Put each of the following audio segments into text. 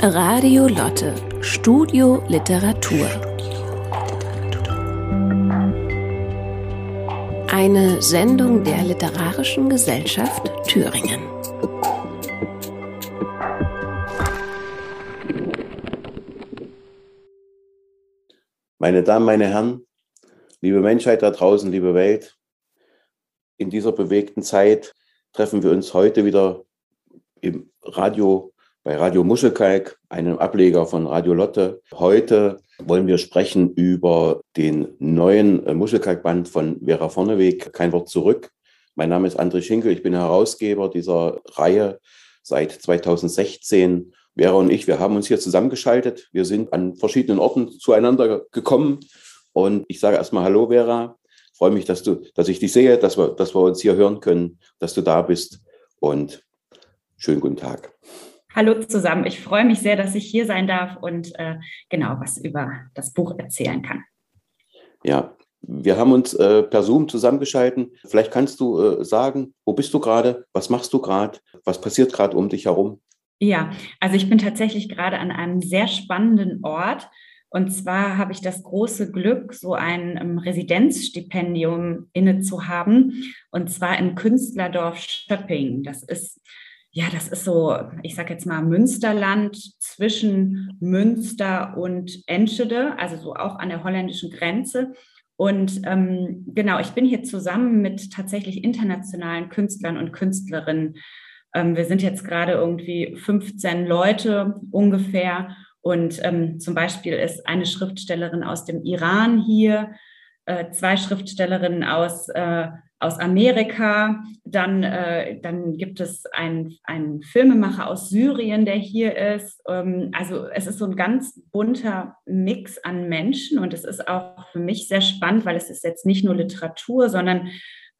Radio Lotte, Studio Literatur. Eine Sendung der Literarischen Gesellschaft Thüringen. Meine Damen, meine Herren, liebe Menschheit da draußen, liebe Welt, in dieser bewegten Zeit treffen wir uns heute wieder im Radio bei Radio Muschelkalk, einem Ableger von Radio Lotte. Heute wollen wir sprechen über den neuen äh, Muschelkalkband von Vera Vorneweg, Kein Wort zurück. Mein Name ist André Schinkel, ich bin Herausgeber dieser Reihe seit 2016. Vera und ich, wir haben uns hier zusammengeschaltet. Wir sind an verschiedenen Orten zueinander gekommen. Und ich sage erstmal Hallo, Vera. Ich freue mich, dass du, dass ich dich sehe, dass wir, dass wir uns hier hören können, dass du da bist. Und schönen guten Tag. Hallo zusammen. Ich freue mich sehr, dass ich hier sein darf und äh, genau was über das Buch erzählen kann. Ja, wir haben uns äh, per Zoom zusammengeschalten. Vielleicht kannst du äh, sagen, wo bist du gerade? Was machst du gerade? Was passiert gerade um dich herum? Ja, also ich bin tatsächlich gerade an einem sehr spannenden Ort. Und zwar habe ich das große Glück, so ein um, ähm, Residenzstipendium inne zu haben, und zwar im Künstlerdorf Schöpping. Das ist ja, das ist so, ich sage jetzt mal Münsterland zwischen Münster und Enschede, also so auch an der holländischen Grenze. Und ähm, genau, ich bin hier zusammen mit tatsächlich internationalen Künstlern und Künstlerinnen. Ähm, wir sind jetzt gerade irgendwie 15 Leute ungefähr. Und ähm, zum Beispiel ist eine Schriftstellerin aus dem Iran hier, äh, zwei Schriftstellerinnen aus äh, aus Amerika. Dann, äh, dann gibt es einen, einen Filmemacher aus Syrien, der hier ist. Ähm, also es ist so ein ganz bunter Mix an Menschen und es ist auch für mich sehr spannend, weil es ist jetzt nicht nur Literatur, sondern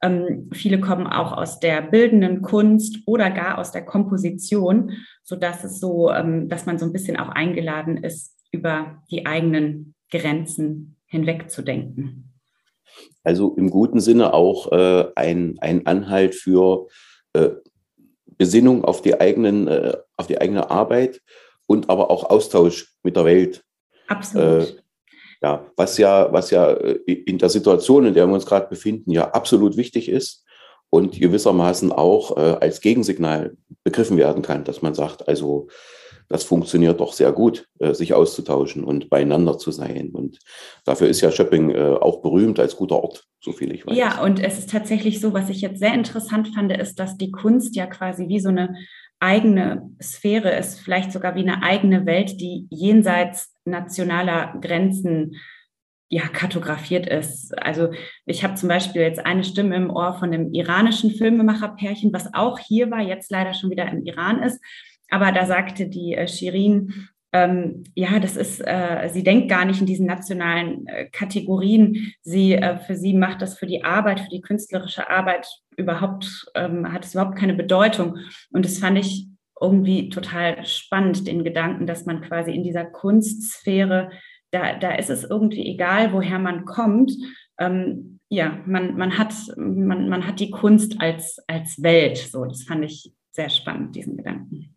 ähm, viele kommen auch aus der bildenden Kunst oder gar aus der Komposition, sodass es so, ähm, dass man so ein bisschen auch eingeladen ist, über die eigenen Grenzen hinwegzudenken. Also im guten Sinne auch äh, ein, ein Anhalt für äh, Besinnung auf die, eigenen, äh, auf die eigene Arbeit und aber auch Austausch mit der Welt. Absolut. Äh, ja, was ja, was ja äh, in der Situation, in der wir uns gerade befinden, ja absolut wichtig ist und gewissermaßen auch äh, als Gegensignal begriffen werden kann, dass man sagt, also das funktioniert doch sehr gut, äh, sich auszutauschen und beieinander zu sein. Und dafür ist ja Schöpping äh, auch berühmt als guter Ort, so viel ich weiß. Ja, und es ist tatsächlich so, was ich jetzt sehr interessant fand, ist, dass die Kunst ja quasi wie so eine eigene Sphäre ist, vielleicht sogar wie eine eigene Welt, die jenseits nationaler Grenzen ja, kartografiert ist. Also ich habe zum Beispiel jetzt eine Stimme im Ohr von einem iranischen Filmemacherpärchen, was auch hier war, jetzt leider schon wieder im Iran ist. Aber da sagte die äh, Shirin, ähm, ja, das ist, äh, sie denkt gar nicht in diesen nationalen äh, Kategorien. Sie, äh, für sie macht das für die Arbeit, für die künstlerische Arbeit überhaupt, ähm, hat es überhaupt keine Bedeutung. Und das fand ich irgendwie total spannend, den Gedanken, dass man quasi in dieser Kunstsphäre, da, da ist es irgendwie egal, woher man kommt. Ähm, ja, man, man, hat, man, man hat die Kunst als, als Welt. So, das fand ich sehr spannend, diesen Gedanken.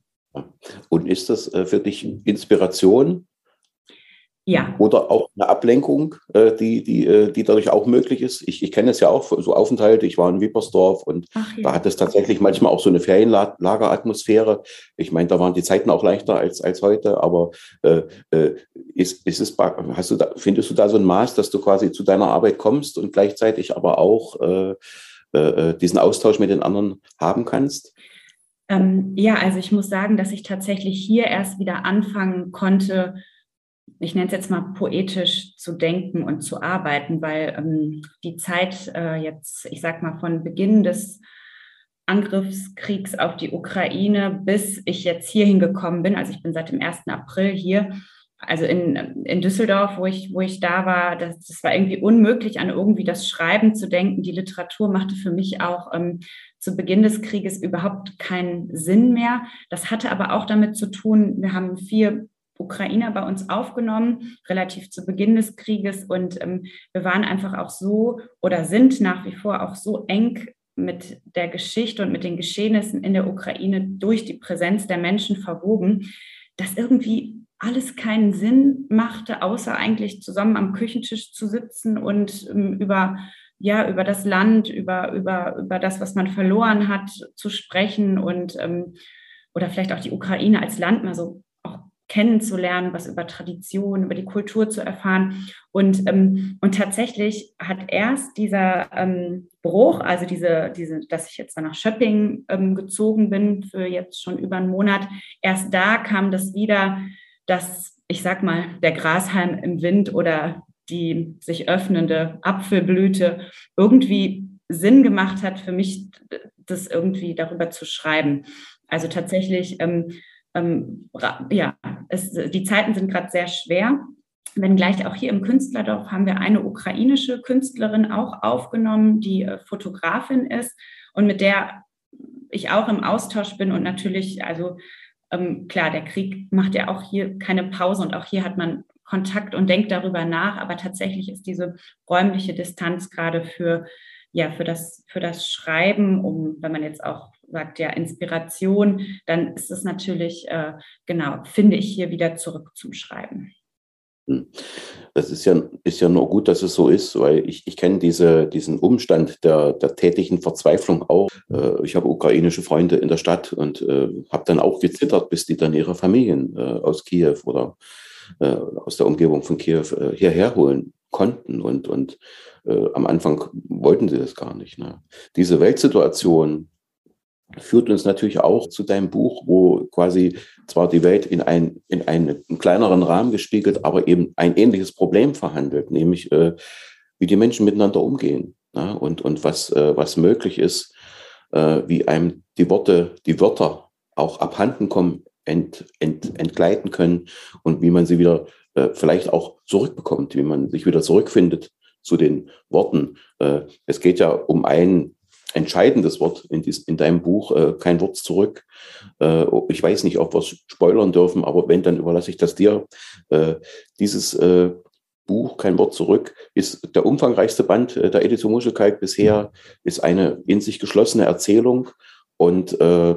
Und ist das äh, für dich Inspiration? Ja. Oder auch eine Ablenkung, äh, die, die, äh, die dadurch auch möglich ist. Ich, ich kenne es ja auch, so Aufenthalte. Ich war in Wippersdorf und ja. da hat es tatsächlich manchmal auch so eine Ferienlageratmosphäre. Ich meine, da waren die Zeiten auch leichter als, als heute, aber äh, ist, ist es, hast du da, findest du da so ein Maß, dass du quasi zu deiner Arbeit kommst und gleichzeitig aber auch äh, äh, diesen Austausch mit den anderen haben kannst? Ähm, ja, also ich muss sagen, dass ich tatsächlich hier erst wieder anfangen konnte, ich nenne es jetzt mal poetisch zu denken und zu arbeiten, weil ähm, die Zeit äh, jetzt, ich sag mal, von Beginn des Angriffskriegs auf die Ukraine, bis ich jetzt hierhin gekommen bin, also ich bin seit dem 1. April hier, also in, in Düsseldorf, wo ich, wo ich da war, das, das war irgendwie unmöglich, an irgendwie das Schreiben zu denken. Die Literatur machte für mich auch ähm, zu Beginn des Krieges überhaupt keinen Sinn mehr. Das hatte aber auch damit zu tun, wir haben vier Ukrainer bei uns aufgenommen, relativ zu Beginn des Krieges. Und ähm, wir waren einfach auch so oder sind nach wie vor auch so eng mit der Geschichte und mit den Geschehnissen in der Ukraine durch die Präsenz der Menschen verwoben, das irgendwie alles keinen Sinn machte, außer eigentlich zusammen am Küchentisch zu sitzen und ähm, über ja, über das Land, über, über, über das, was man verloren hat, zu sprechen und ähm, oder vielleicht auch die Ukraine als Land mal so auch kennenzulernen, was über Tradition, über die Kultur zu erfahren. Und, ähm, und tatsächlich hat erst dieser ähm, Bruch, also diese, diese, dass ich jetzt nach Schöpping ähm, gezogen bin für jetzt schon über einen Monat, erst da kam das wieder, dass ich sag mal, der Grashalm im Wind oder die sich öffnende Apfelblüte irgendwie Sinn gemacht hat für mich, das irgendwie darüber zu schreiben. Also tatsächlich, ähm, ähm, ja, es, die Zeiten sind gerade sehr schwer. Wenngleich auch hier im Künstlerdorf haben wir eine ukrainische Künstlerin auch aufgenommen, die äh, Fotografin ist und mit der ich auch im Austausch bin und natürlich, also ähm, klar, der Krieg macht ja auch hier keine Pause und auch hier hat man Kontakt und denkt darüber nach, aber tatsächlich ist diese räumliche Distanz gerade für ja, für das, für das Schreiben, um, wenn man jetzt auch sagt, ja, Inspiration, dann ist es natürlich, äh, genau, finde ich hier wieder zurück zum Schreiben. Hm. Das ist ja, ist ja nur gut, dass es so ist, weil ich, ich kenne diese, diesen Umstand der, der tätigen Verzweiflung auch. Äh, ich habe ukrainische Freunde in der Stadt und äh, habe dann auch gezittert, bis die dann ihre Familien äh, aus Kiew oder äh, aus der Umgebung von Kiew äh, hierher holen konnten. Und, und äh, am Anfang wollten sie das gar nicht. Ne? Diese Weltsituation führt uns natürlich auch zu deinem Buch, wo quasi zwar die Welt in, ein, in einen kleineren Rahmen gespiegelt, aber eben ein ähnliches Problem verhandelt, nämlich äh, wie die Menschen miteinander umgehen ne? und, und was, äh, was möglich ist, äh, wie einem die Worte, die Wörter auch abhanden kommen ent, ent, entgleiten können und wie man sie wieder äh, vielleicht auch zurückbekommt, wie man sich wieder zurückfindet zu den Worten. Äh, es geht ja um ein entscheidendes Wort in, dies, in deinem Buch, äh, kein Wort zurück. Äh, ich weiß nicht, ob wir es spoilern dürfen, aber wenn, dann überlasse ich das dir. Äh, dieses äh, Buch, kein Wort zurück, ist der umfangreichste Band äh, der Edition Muschelkalk bisher, ist eine in sich geschlossene Erzählung und äh,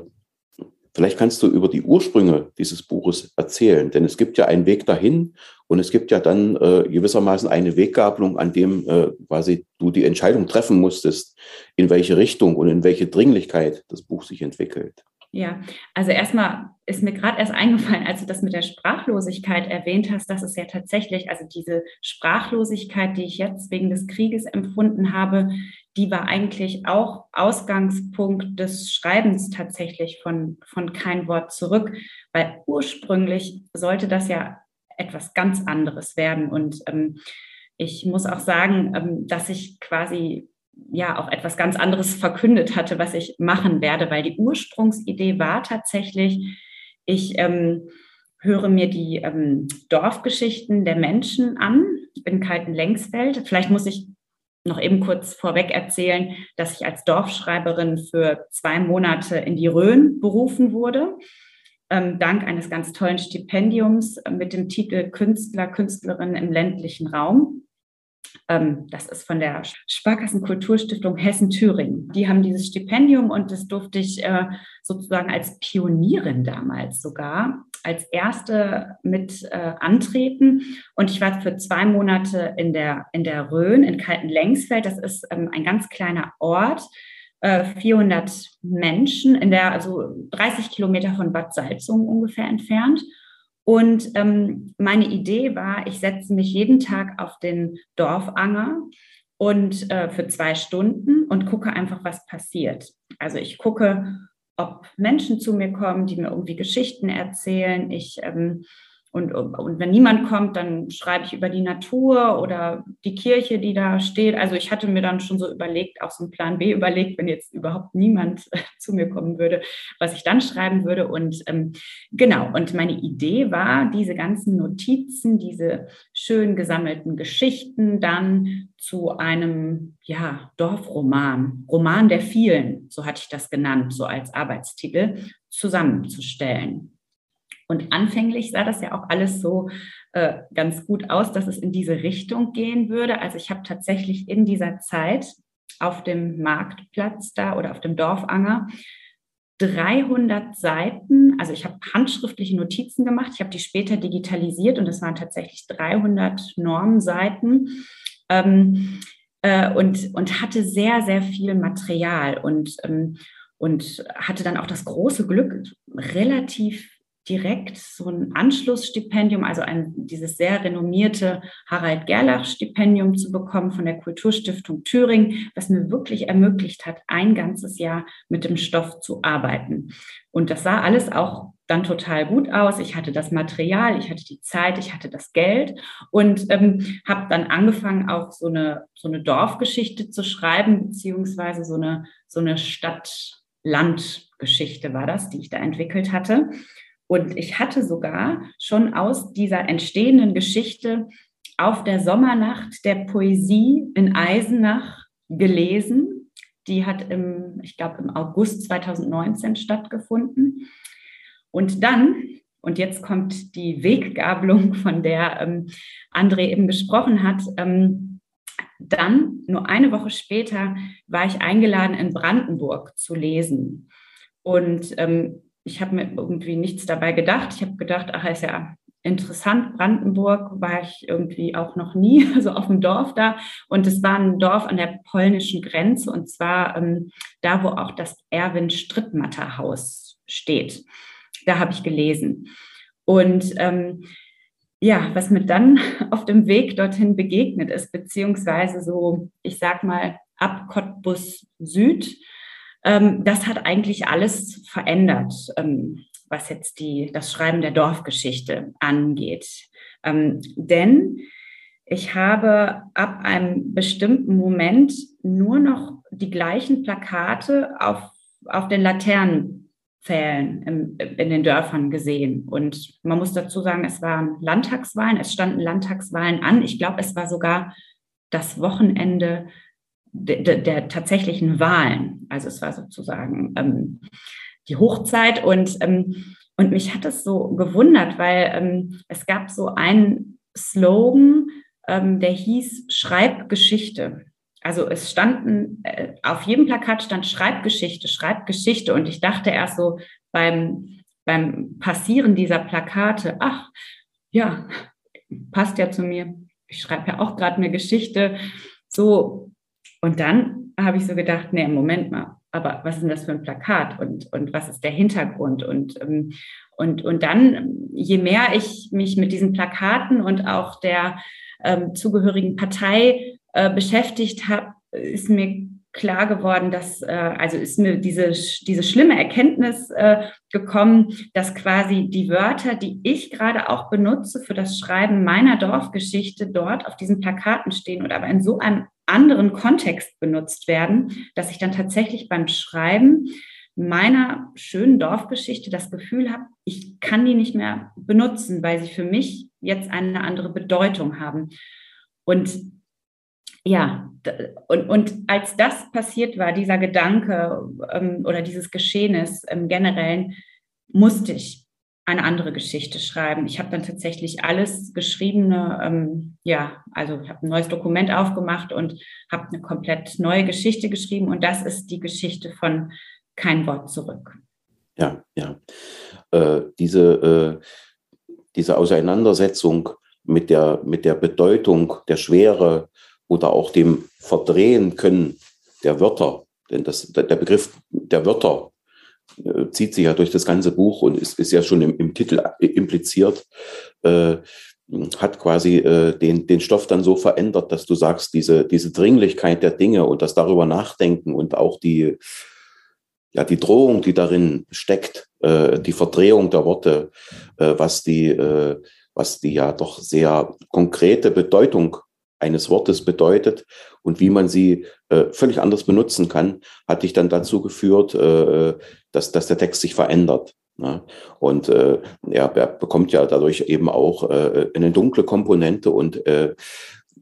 Vielleicht kannst du über die Ursprünge dieses Buches erzählen, denn es gibt ja einen Weg dahin und es gibt ja dann äh, gewissermaßen eine Weggabelung, an dem äh, quasi du die Entscheidung treffen musstest, in welche Richtung und in welche Dringlichkeit das Buch sich entwickelt. Ja, also erstmal ist mir gerade erst eingefallen, als du das mit der Sprachlosigkeit erwähnt hast, dass es ja tatsächlich, also diese Sprachlosigkeit, die ich jetzt wegen des Krieges empfunden habe, die war eigentlich auch Ausgangspunkt des Schreibens tatsächlich von, von kein Wort zurück, weil ursprünglich sollte das ja etwas ganz anderes werden. Und ähm, ich muss auch sagen, ähm, dass ich quasi ja auch etwas ganz anderes verkündet hatte, was ich machen werde, weil die Ursprungsidee war tatsächlich, ich ähm, höre mir die ähm, Dorfgeschichten der Menschen an in Kalten-Lengsfeld. Vielleicht muss ich noch eben kurz vorweg erzählen, dass ich als Dorfschreiberin für zwei Monate in die Rhön berufen wurde, ähm, dank eines ganz tollen Stipendiums mit dem Titel Künstler, Künstlerin im ländlichen Raum. Ähm, das ist von der Sparkassenkulturstiftung Hessen-Thüringen. Die haben dieses Stipendium und das durfte ich äh, sozusagen als Pionierin damals sogar als erste mit äh, antreten. Und ich war für zwei Monate in der, in der Rhön, in Kaltenlengsfeld. Das ist ähm, ein ganz kleiner Ort. 400 äh, Menschen in der, also 30 Kilometer von Bad Salzungen ungefähr entfernt. Und ähm, meine Idee war, ich setze mich jeden Tag auf den Dorfanger und äh, für zwei Stunden und gucke einfach, was passiert. Also ich gucke, ob Menschen zu mir kommen, die mir irgendwie Geschichten erzählen. Ich ähm, und, und wenn niemand kommt, dann schreibe ich über die Natur oder die Kirche, die da steht. Also ich hatte mir dann schon so überlegt, auch so einen Plan B überlegt, wenn jetzt überhaupt niemand zu mir kommen würde, was ich dann schreiben würde. Und ähm, genau, und meine Idee war, diese ganzen Notizen, diese schön gesammelten Geschichten dann zu einem ja, Dorfroman, Roman der vielen, so hatte ich das genannt, so als Arbeitstitel, zusammenzustellen. Und anfänglich sah das ja auch alles so äh, ganz gut aus, dass es in diese Richtung gehen würde. Also ich habe tatsächlich in dieser Zeit auf dem Marktplatz da oder auf dem Dorfanger 300 Seiten. Also ich habe handschriftliche Notizen gemacht. Ich habe die später digitalisiert und es waren tatsächlich 300 Normseiten. Ähm, äh, und, und hatte sehr, sehr viel Material und, ähm, und hatte dann auch das große Glück, relativ direkt so ein Anschlussstipendium, also ein, dieses sehr renommierte Harald Gerlach-Stipendium zu bekommen von der Kulturstiftung Thüringen, was mir wirklich ermöglicht hat, ein ganzes Jahr mit dem Stoff zu arbeiten. Und das sah alles auch dann total gut aus. Ich hatte das Material, ich hatte die Zeit, ich hatte das Geld und ähm, habe dann angefangen, auch so eine, so eine Dorfgeschichte zu schreiben, beziehungsweise so eine, so eine Stadt-Land-Geschichte war das, die ich da entwickelt hatte. Und ich hatte sogar schon aus dieser entstehenden Geschichte auf der Sommernacht der Poesie in Eisenach gelesen. Die hat im, ich glaube, im August 2019 stattgefunden. Und dann, und jetzt kommt die Weggabelung, von der ähm, André eben gesprochen hat, ähm, dann, nur eine Woche später, war ich eingeladen, in Brandenburg zu lesen. Und ähm, ich habe mir irgendwie nichts dabei gedacht. Ich habe gedacht, ach, ist ja interessant. Brandenburg war ich irgendwie auch noch nie, also auf dem Dorf da. Und es war ein Dorf an der polnischen Grenze und zwar ähm, da, wo auch das Erwin Strittmatter Haus steht. Da habe ich gelesen. Und ähm, ja, was mir dann auf dem Weg dorthin begegnet ist, beziehungsweise so, ich sag mal, ab Cottbus Süd, das hat eigentlich alles verändert, ähm, was jetzt die, das Schreiben der Dorfgeschichte angeht. Ähm, denn ich habe ab einem bestimmten Moment nur noch die gleichen Plakate auf, auf den Laternenpfählen im, in den Dörfern gesehen. Und man muss dazu sagen, es waren Landtagswahlen, es standen Landtagswahlen an. Ich glaube, es war sogar das Wochenende der, der, tatsächlichen Wahlen. Also es war sozusagen ähm, die Hochzeit und, ähm, und mich hat es so gewundert, weil ähm, es gab so einen Slogan, ähm, der hieß Schreibgeschichte. Also es standen, äh, auf jedem Plakat stand Schreibgeschichte, Schreibgeschichte und ich dachte erst so beim, beim Passieren dieser Plakate, ach ja, passt ja zu mir. Ich schreibe ja auch gerade eine Geschichte. So und dann habe ich so gedacht, nee, Moment mal, aber was ist denn das für ein Plakat und, und was ist der Hintergrund? Und, ähm, und, und dann, je mehr ich mich mit diesen Plakaten und auch der ähm, zugehörigen Partei äh, beschäftigt habe, ist mir klar geworden, dass, äh, also ist mir diese, diese schlimme Erkenntnis äh, gekommen, dass quasi die Wörter, die ich gerade auch benutze für das Schreiben meiner Dorfgeschichte dort auf diesen Plakaten stehen und aber in so einem anderen Kontext benutzt werden, dass ich dann tatsächlich beim Schreiben meiner schönen Dorfgeschichte das Gefühl habe, ich kann die nicht mehr benutzen, weil sie für mich jetzt eine andere Bedeutung haben. Und ja, und, und als das passiert war, dieser Gedanke ähm, oder dieses Geschehnis im Generellen, musste ich eine andere Geschichte schreiben. Ich habe dann tatsächlich alles Geschriebene, ähm, ja, also ich habe ein neues Dokument aufgemacht und habe eine komplett neue Geschichte geschrieben und das ist die Geschichte von Kein Wort zurück. Ja, ja. Äh, diese, äh, diese Auseinandersetzung mit der, mit der Bedeutung, der Schwere oder auch dem Verdrehen können der Wörter, denn das, der Begriff der Wörter äh, zieht sich ja durch das ganze Buch und ist, ist ja schon im, im Titel impliziert, äh, hat quasi äh, den, den Stoff dann so verändert, dass du sagst, diese, diese Dringlichkeit der Dinge und das darüber nachdenken und auch die, ja, die Drohung, die darin steckt, äh, die Verdrehung der Worte, äh, was die, äh, was die ja doch sehr konkrete Bedeutung eines Wortes bedeutet und wie man sie äh, völlig anders benutzen kann, hat dich dann dazu geführt, äh, dass, dass der Text sich verändert. Ne? Und äh, er, er bekommt ja dadurch eben auch äh, eine dunkle Komponente und äh,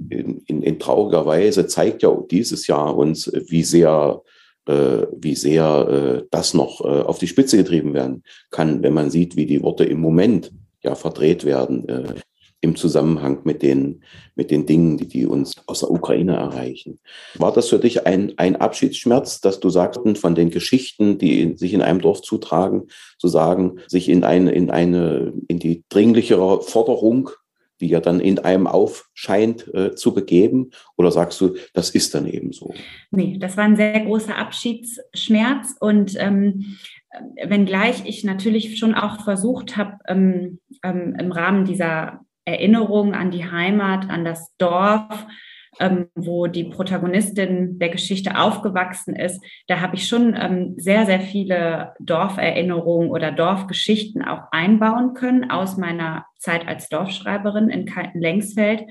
in, in, in trauriger Weise zeigt ja dieses Jahr uns, wie sehr äh, wie sehr das noch auf die Spitze getrieben werden kann, wenn man sieht, wie die Worte im Moment ja verdreht werden. Äh, im Zusammenhang mit den, mit den Dingen, die, die uns aus der Ukraine erreichen. War das für dich ein, ein Abschiedsschmerz, dass du sagst, von den Geschichten, die sich in einem Dorf zutragen, zu sagen, sich in eine, in eine, in die dringlichere Forderung, die ja dann in einem aufscheint, äh, zu begeben? Oder sagst du, das ist dann eben so? Nee, das war ein sehr großer Abschiedsschmerz und ähm, wenngleich ich natürlich schon auch versucht habe, ähm, ähm, im Rahmen dieser Erinnerung an die Heimat, an das Dorf, ähm, wo die Protagonistin der Geschichte aufgewachsen ist, da habe ich schon ähm, sehr, sehr viele Dorferinnerungen oder Dorfgeschichten auch einbauen können aus meiner Zeit als Dorfschreiberin in Kalten-Lengsfeld.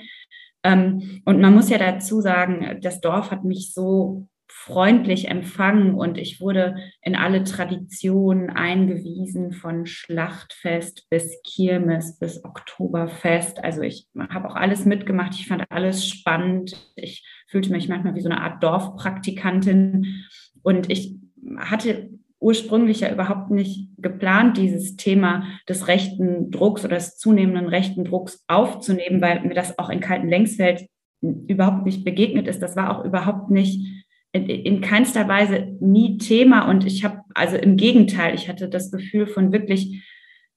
Ähm, und man muss ja dazu sagen, das Dorf hat mich so freundlich empfangen und ich wurde in alle Traditionen eingewiesen, von Schlachtfest bis Kirmes bis Oktoberfest. Also ich habe auch alles mitgemacht. Ich fand alles spannend. Ich fühlte mich manchmal wie so eine Art Dorfpraktikantin und ich hatte ursprünglich ja überhaupt nicht geplant, dieses Thema des rechten Drucks oder des zunehmenden rechten Drucks aufzunehmen, weil mir das auch in Kalten Längsfeld überhaupt nicht begegnet ist. Das war auch überhaupt nicht in, in keinster Weise nie Thema und ich habe, also im Gegenteil, ich hatte das Gefühl von wirklich,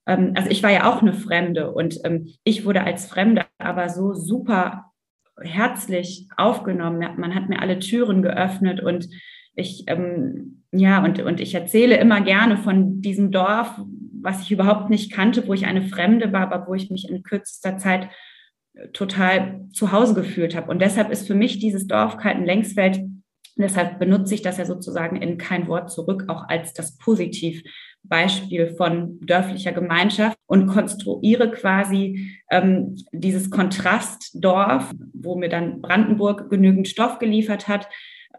ähm, also ich war ja auch eine Fremde und ähm, ich wurde als Fremde aber so super herzlich aufgenommen. Man hat mir alle Türen geöffnet und ich, ähm, ja, und, und ich erzähle immer gerne von diesem Dorf, was ich überhaupt nicht kannte, wo ich eine Fremde war, aber wo ich mich in kürzester Zeit total zu Hause gefühlt habe. Und deshalb ist für mich dieses Dorf Kalten-Längsfeld deshalb benutze ich das ja sozusagen in kein Wort zurück, auch als das Positivbeispiel von dörflicher Gemeinschaft und konstruiere quasi ähm, dieses Kontrastdorf, wo mir dann Brandenburg genügend Stoff geliefert hat,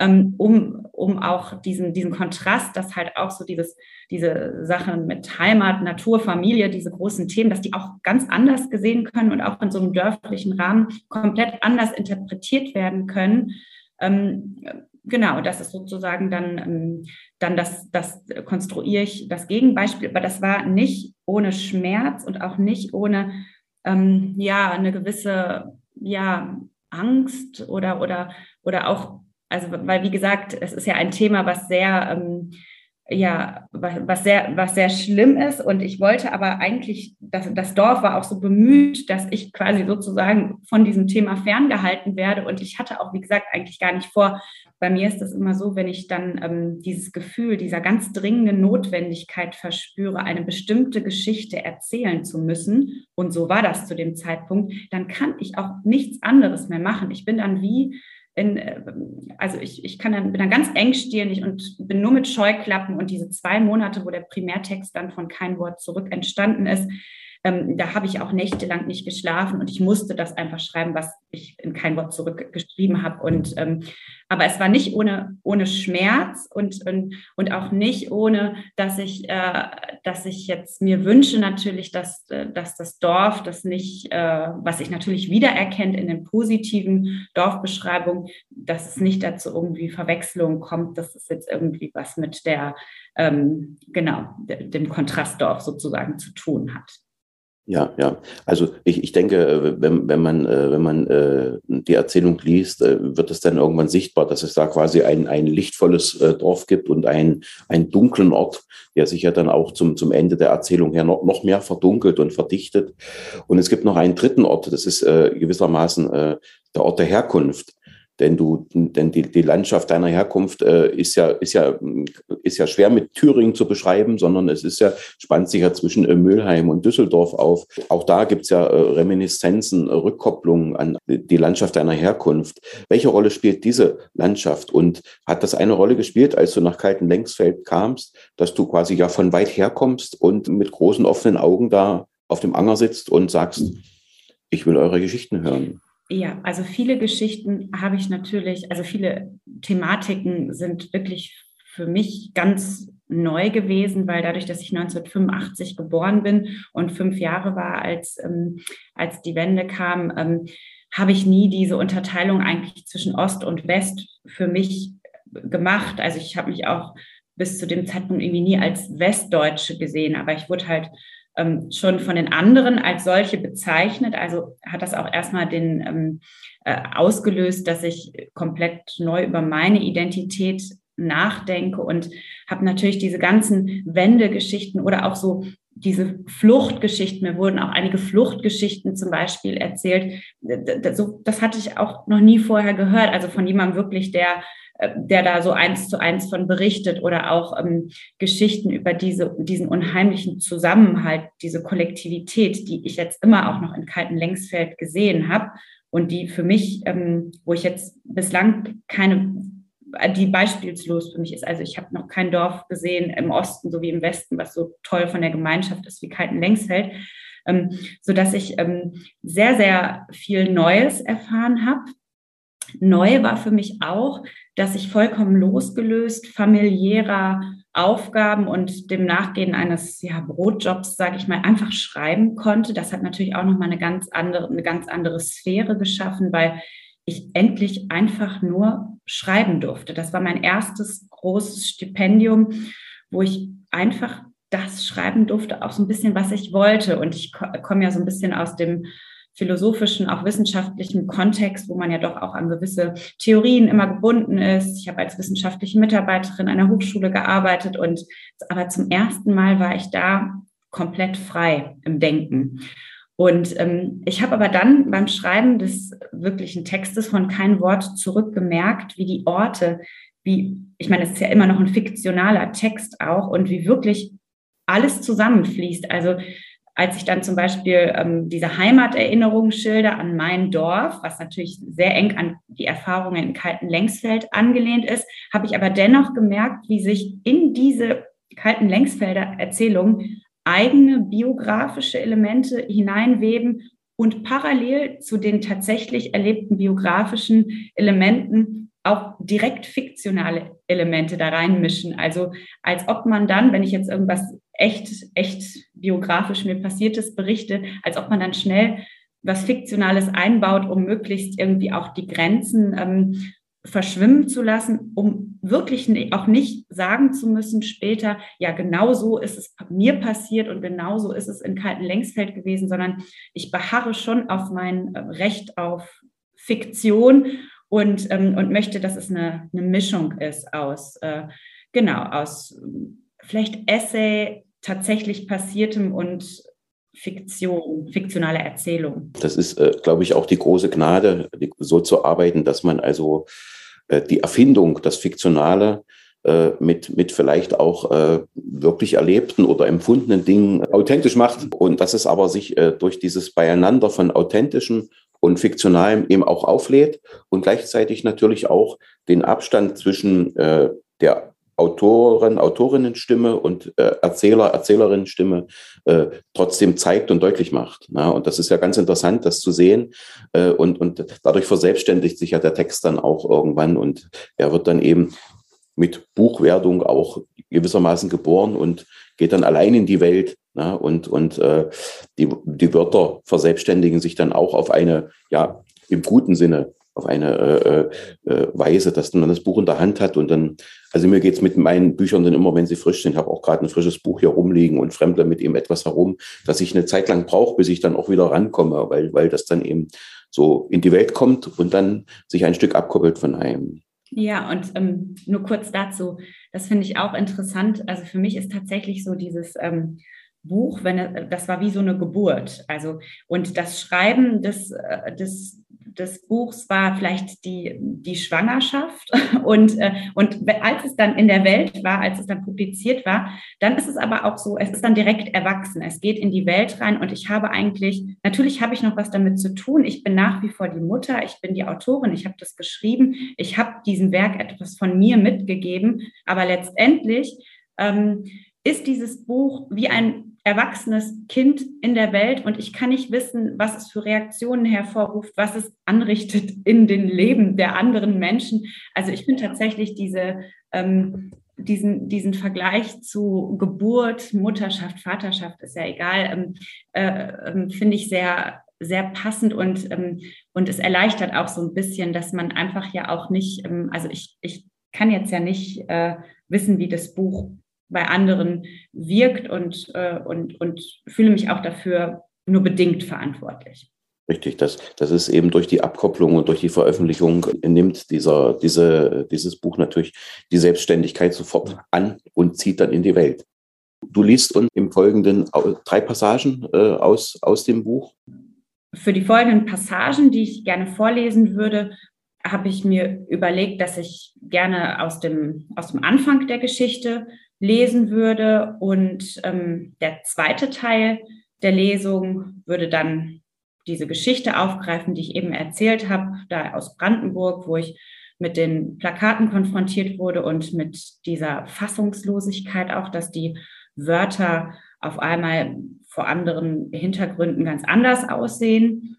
ähm, um, um auch diesen, diesen Kontrast, dass halt auch so dieses, diese Sachen mit Heimat, Natur, Familie, diese großen Themen, dass die auch ganz anders gesehen können und auch in so einem dörflichen Rahmen komplett anders interpretiert werden können. Ähm, genau, das ist sozusagen dann, ähm, dann das, das konstruiere ich das Gegenbeispiel, aber das war nicht ohne Schmerz und auch nicht ohne ähm, ja eine gewisse ja Angst oder oder oder auch also weil wie gesagt es ist ja ein Thema was sehr ähm, ja, was sehr, was sehr schlimm ist. Und ich wollte aber eigentlich, das, das Dorf war auch so bemüht, dass ich quasi sozusagen von diesem Thema ferngehalten werde. Und ich hatte auch, wie gesagt, eigentlich gar nicht vor. Bei mir ist das immer so, wenn ich dann ähm, dieses Gefühl dieser ganz dringenden Notwendigkeit verspüre, eine bestimmte Geschichte erzählen zu müssen, und so war das zu dem Zeitpunkt, dann kann ich auch nichts anderes mehr machen. Ich bin dann wie in, äh, also ich, ich kann dann, bin dann ganz engstirnig und bin nur mit Scheuklappen und diese zwei Monate, wo der Primärtext dann von kein Wort zurück entstanden ist, ähm, da habe ich auch nächtelang nicht geschlafen und ich musste das einfach schreiben, was ich in kein Wort zurückgeschrieben habe. Und ähm, aber es war nicht ohne, ohne Schmerz und, und, und auch nicht ohne, dass ich, äh, dass ich jetzt mir wünsche natürlich, dass, äh, dass das Dorf, das nicht, äh, was sich natürlich wiedererkennt in den positiven Dorfbeschreibungen, dass es nicht dazu irgendwie Verwechslung kommt, dass es jetzt irgendwie was mit der, ähm, genau, dem Kontrastdorf sozusagen zu tun hat. Ja, ja. Also ich, ich denke, äh, wenn, wenn man, äh, wenn man äh, die Erzählung liest, wird es dann irgendwann sichtbar, dass es da quasi ein, ein lichtvolles Dorf gibt und ein, einen dunklen Ort, der sich ja dann auch zum, zum Ende der Erzählung her noch, noch mehr verdunkelt und verdichtet. Und es gibt noch einen dritten Ort, das ist gewissermaßen der Ort der Herkunft. Denn du, denn die, die Landschaft deiner Herkunft äh, ist ja, ist ja, ist ja schwer mit Thüringen zu beschreiben, sondern es ist ja, spannt sich ja zwischen äh, Mülheim und Düsseldorf auf. Auch da gibt's ja äh, Reminiszenzen, äh, Rückkopplungen an die Landschaft deiner Herkunft. Welche Rolle spielt diese Landschaft? Und hat das eine Rolle gespielt, als du nach Kalten Längsfeld kamst, dass du quasi ja von weit herkommst und mit großen offenen Augen da auf dem Anger sitzt und sagst, ich will eure Geschichten hören? Ja, also viele Geschichten habe ich natürlich, also viele Thematiken sind wirklich für mich ganz neu gewesen, weil dadurch, dass ich 1985 geboren bin und fünf Jahre war, als, ähm, als die Wende kam, ähm, habe ich nie diese Unterteilung eigentlich zwischen Ost und West für mich gemacht. Also ich habe mich auch bis zu dem Zeitpunkt irgendwie nie als Westdeutsche gesehen, aber ich wurde halt schon von den anderen als solche bezeichnet. Also hat das auch erstmal den ähm, äh, ausgelöst, dass ich komplett neu über meine Identität nachdenke und habe natürlich diese ganzen Wendegeschichten oder auch so diese Fluchtgeschichten, mir wurden auch einige Fluchtgeschichten zum Beispiel erzählt. Das hatte ich auch noch nie vorher gehört, also von jemandem wirklich, der der da so eins zu eins von berichtet oder auch ähm, Geschichten über diese, diesen unheimlichen Zusammenhalt, diese Kollektivität, die ich jetzt immer auch noch in Kalten Längsfeld gesehen habe und die für mich, ähm, wo ich jetzt bislang keine, die beispielslos für mich ist. Also ich habe noch kein Dorf gesehen im Osten sowie im Westen, was so toll von der Gemeinschaft ist wie Kalten Längsfeld. Ähm, so dass ich ähm, sehr, sehr viel Neues erfahren habe Neu war für mich auch, dass ich vollkommen losgelöst familiärer Aufgaben und dem Nachgehen eines ja, Brotjobs, sage ich mal, einfach schreiben konnte. Das hat natürlich auch nochmal eine ganz andere, eine ganz andere Sphäre geschaffen, weil ich endlich einfach nur schreiben durfte. Das war mein erstes großes Stipendium, wo ich einfach das schreiben durfte, auch so ein bisschen, was ich wollte. Und ich komme ja so ein bisschen aus dem philosophischen, auch wissenschaftlichen Kontext, wo man ja doch auch an gewisse Theorien immer gebunden ist. Ich habe als wissenschaftliche Mitarbeiterin einer Hochschule gearbeitet und aber zum ersten Mal war ich da komplett frei im Denken. Und ähm, ich habe aber dann beim Schreiben des wirklichen Textes von kein Wort zurück gemerkt, wie die Orte, wie, ich meine, es ist ja immer noch ein fiktionaler Text auch und wie wirklich alles zusammenfließt. Also als ich dann zum Beispiel ähm, diese Heimaterinnerungen schilder an mein Dorf, was natürlich sehr eng an die Erfahrungen in Kalten Längsfeld angelehnt ist, habe ich aber dennoch gemerkt, wie sich in diese Kalten Längsfelder Erzählungen eigene biografische Elemente hineinweben und parallel zu den tatsächlich erlebten biografischen Elementen auch direkt fiktionale Elemente da reinmischen. Also als ob man dann, wenn ich jetzt irgendwas echt, echt biografisch mir Passiertes berichte, als ob man dann schnell was Fiktionales einbaut, um möglichst irgendwie auch die Grenzen ähm, verschwimmen zu lassen, um wirklich auch nicht sagen zu müssen später, ja, genau so ist es mir passiert und genau so ist es in Kalten Längsfeld gewesen, sondern ich beharre schon auf mein äh, Recht auf Fiktion und, ähm, und möchte, dass es eine, eine Mischung ist aus, äh, genau, aus vielleicht Essay, tatsächlich Passiertem und Fiktion, fiktionale Erzählung. Das ist, äh, glaube ich, auch die große Gnade, so zu arbeiten, dass man also äh, die Erfindung, das Fiktionale äh, mit, mit vielleicht auch äh, wirklich erlebten oder empfundenen Dingen authentisch macht und dass es aber sich äh, durch dieses Beieinander von authentischen und fiktionalem eben auch auflädt und gleichzeitig natürlich auch den Abstand zwischen äh, der Autoren, Autorinnenstimme und äh, Erzähler, Erzählerinnenstimme äh, trotzdem zeigt und deutlich macht. Na? Und das ist ja ganz interessant, das zu sehen. Äh, und, und dadurch verselbstständigt sich ja der Text dann auch irgendwann und er wird dann eben mit Buchwertung auch gewissermaßen geboren und geht dann allein in die Welt. Na? Und, und äh, die, die Wörter verselbstständigen sich dann auch auf eine, ja, im guten Sinne auf eine äh, äh, Weise, dass man das Buch in der Hand hat und dann, also mir geht's mit meinen Büchern dann immer, wenn sie frisch sind, habe auch gerade ein frisches Buch hier rumliegen und fremde mit ihm etwas herum, dass ich eine Zeit lang brauche, bis ich dann auch wieder rankomme, weil, weil das dann eben so in die Welt kommt und dann sich ein Stück abkoppelt von einem. Ja, und ähm, nur kurz dazu, das finde ich auch interessant. Also für mich ist tatsächlich so dieses ähm, Buch, wenn das war wie so eine Geburt. Also und das Schreiben des, äh, des des Buchs war vielleicht die, die Schwangerschaft. Und, äh, und als es dann in der Welt war, als es dann publiziert war, dann ist es aber auch so, es ist dann direkt erwachsen. Es geht in die Welt rein und ich habe eigentlich, natürlich habe ich noch was damit zu tun. Ich bin nach wie vor die Mutter, ich bin die Autorin, ich habe das geschrieben, ich habe diesem Werk etwas von mir mitgegeben, aber letztendlich ähm, ist dieses Buch wie ein erwachsenes Kind in der Welt und ich kann nicht wissen, was es für Reaktionen hervorruft, was es anrichtet in den Leben der anderen Menschen. Also ich bin tatsächlich diese, ähm, diesen, diesen Vergleich zu Geburt, Mutterschaft, Vaterschaft, ist ja egal, ähm, äh, äh, finde ich sehr, sehr passend und, ähm, und es erleichtert auch so ein bisschen, dass man einfach ja auch nicht, ähm, also ich, ich kann jetzt ja nicht äh, wissen, wie das Buch bei anderen wirkt und, äh, und, und fühle mich auch dafür nur bedingt verantwortlich. Richtig, das, das ist eben durch die Abkopplung und durch die Veröffentlichung nimmt dieser, diese, dieses Buch natürlich die Selbstständigkeit sofort an und zieht dann in die Welt. Du liest uns im Folgenden drei Passagen äh, aus, aus dem Buch. Für die folgenden Passagen, die ich gerne vorlesen würde, habe ich mir überlegt, dass ich gerne aus dem, aus dem Anfang der Geschichte lesen würde. Und ähm, der zweite Teil der Lesung würde dann diese Geschichte aufgreifen, die ich eben erzählt habe, da aus Brandenburg, wo ich mit den Plakaten konfrontiert wurde und mit dieser Fassungslosigkeit auch, dass die Wörter auf einmal vor anderen Hintergründen ganz anders aussehen.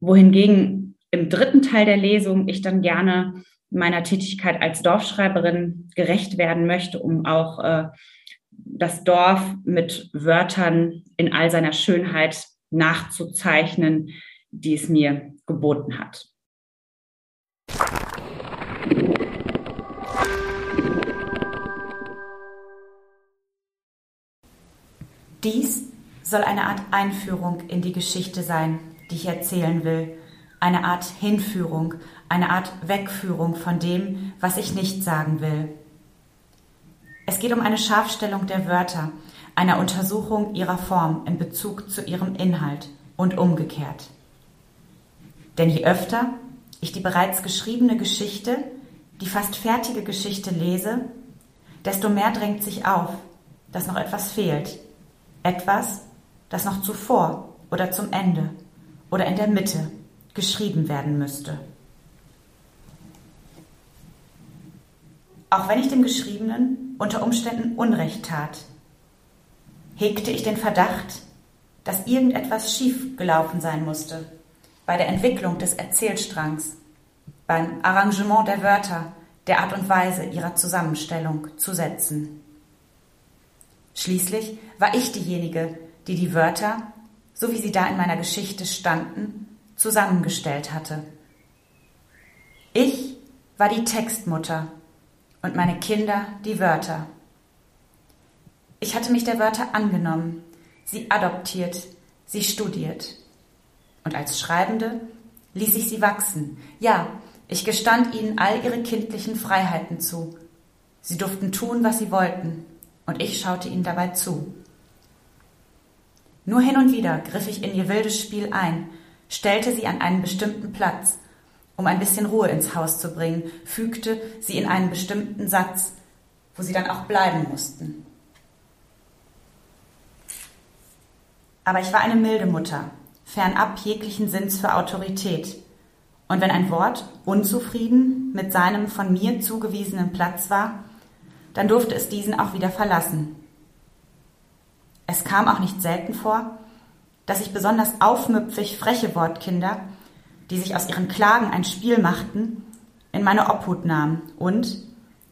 Wohingegen im dritten Teil der Lesung ich dann gerne meiner Tätigkeit als Dorfschreiberin gerecht werden möchte, um auch äh, das Dorf mit Wörtern in all seiner Schönheit nachzuzeichnen, die es mir geboten hat. Dies soll eine Art Einführung in die Geschichte sein, die ich erzählen will, eine Art Hinführung, eine Art Wegführung von dem, was ich nicht sagen will. Es geht um eine Scharfstellung der Wörter, einer Untersuchung ihrer Form in Bezug zu ihrem Inhalt und umgekehrt. Denn je öfter ich die bereits geschriebene Geschichte, die fast fertige Geschichte lese, desto mehr drängt sich auf, dass noch etwas fehlt, etwas, das noch zuvor oder zum Ende oder in der Mitte geschrieben werden müsste. Auch wenn ich dem Geschriebenen unter Umständen Unrecht tat, hegte ich den Verdacht, dass irgendetwas schief gelaufen sein musste bei der Entwicklung des Erzählstrangs, beim Arrangement der Wörter, der Art und Weise ihrer Zusammenstellung zu setzen. Schließlich war ich diejenige, die die Wörter, so wie sie da in meiner Geschichte standen, zusammengestellt hatte. Ich war die Textmutter und meine Kinder die Wörter. Ich hatte mich der Wörter angenommen, sie adoptiert, sie studiert. Und als Schreibende ließ ich sie wachsen. Ja, ich gestand ihnen all ihre kindlichen Freiheiten zu. Sie durften tun, was sie wollten, und ich schaute ihnen dabei zu. Nur hin und wieder griff ich in ihr wildes Spiel ein, stellte sie an einen bestimmten Platz, um ein bisschen Ruhe ins Haus zu bringen, fügte sie in einen bestimmten Satz, wo sie dann auch bleiben mussten. Aber ich war eine milde Mutter, fernab jeglichen Sinns für Autorität. Und wenn ein Wort unzufrieden mit seinem von mir zugewiesenen Platz war, dann durfte es diesen auch wieder verlassen. Es kam auch nicht selten vor, dass ich besonders aufmüpfig freche Wortkinder, die sich aus ihren Klagen ein Spiel machten, in meine Obhut nahm und,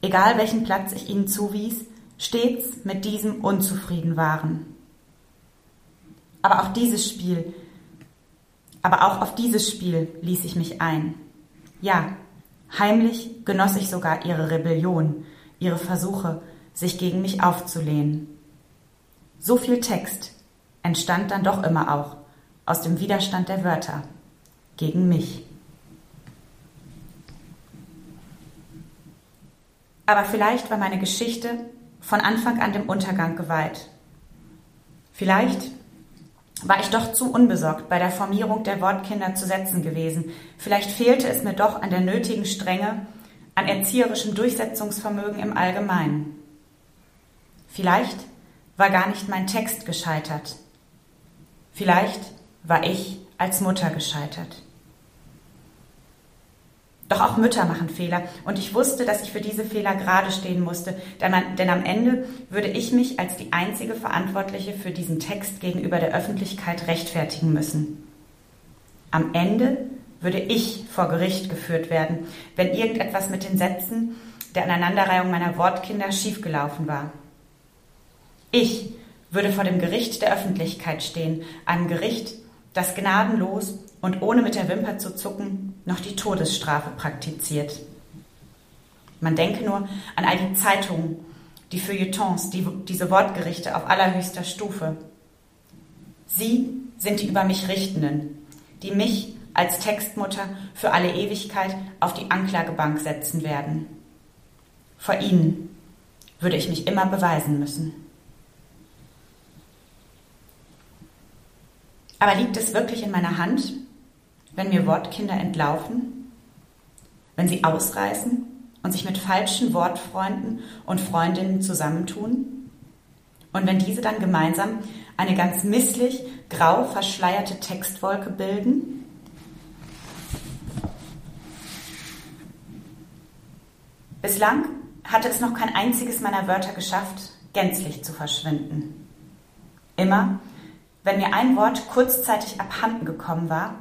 egal welchen Platz ich ihnen zuwies, stets mit diesem unzufrieden waren. Aber auch dieses Spiel, aber auch auf dieses Spiel ließ ich mich ein. Ja, heimlich genoss ich sogar ihre Rebellion, ihre Versuche, sich gegen mich aufzulehnen. So viel Text entstand dann doch immer auch aus dem Widerstand der Wörter gegen mich. Aber vielleicht war meine Geschichte von Anfang an dem Untergang geweiht. Vielleicht war ich doch zu unbesorgt bei der Formierung der Wortkinder zu setzen gewesen. Vielleicht fehlte es mir doch an der nötigen Strenge, an erzieherischem Durchsetzungsvermögen im Allgemeinen. Vielleicht war gar nicht mein Text gescheitert. Vielleicht war ich als Mutter gescheitert. Doch auch Mütter machen Fehler und ich wusste, dass ich für diese Fehler gerade stehen musste, denn, denn am Ende würde ich mich als die einzige Verantwortliche für diesen Text gegenüber der Öffentlichkeit rechtfertigen müssen. Am Ende würde ich vor Gericht geführt werden, wenn irgendetwas mit den Sätzen der Aneinanderreihung meiner Wortkinder schiefgelaufen war. Ich würde vor dem Gericht der Öffentlichkeit stehen, einem Gericht, das gnadenlos und ohne mit der Wimper zu zucken noch die Todesstrafe praktiziert. Man denke nur an all die Zeitungen, die Feuilletons, die, diese Wortgerichte auf allerhöchster Stufe. Sie sind die über mich Richtenden, die mich als Textmutter für alle Ewigkeit auf die Anklagebank setzen werden. Vor ihnen würde ich mich immer beweisen müssen. Aber liegt es wirklich in meiner Hand, wenn mir Wortkinder entlaufen, wenn sie ausreißen und sich mit falschen Wortfreunden und Freundinnen zusammentun? Und wenn diese dann gemeinsam eine ganz misslich grau verschleierte Textwolke bilden? Bislang hatte es noch kein einziges meiner Wörter geschafft, gänzlich zu verschwinden. Immer, wenn mir ein Wort kurzzeitig abhanden gekommen war,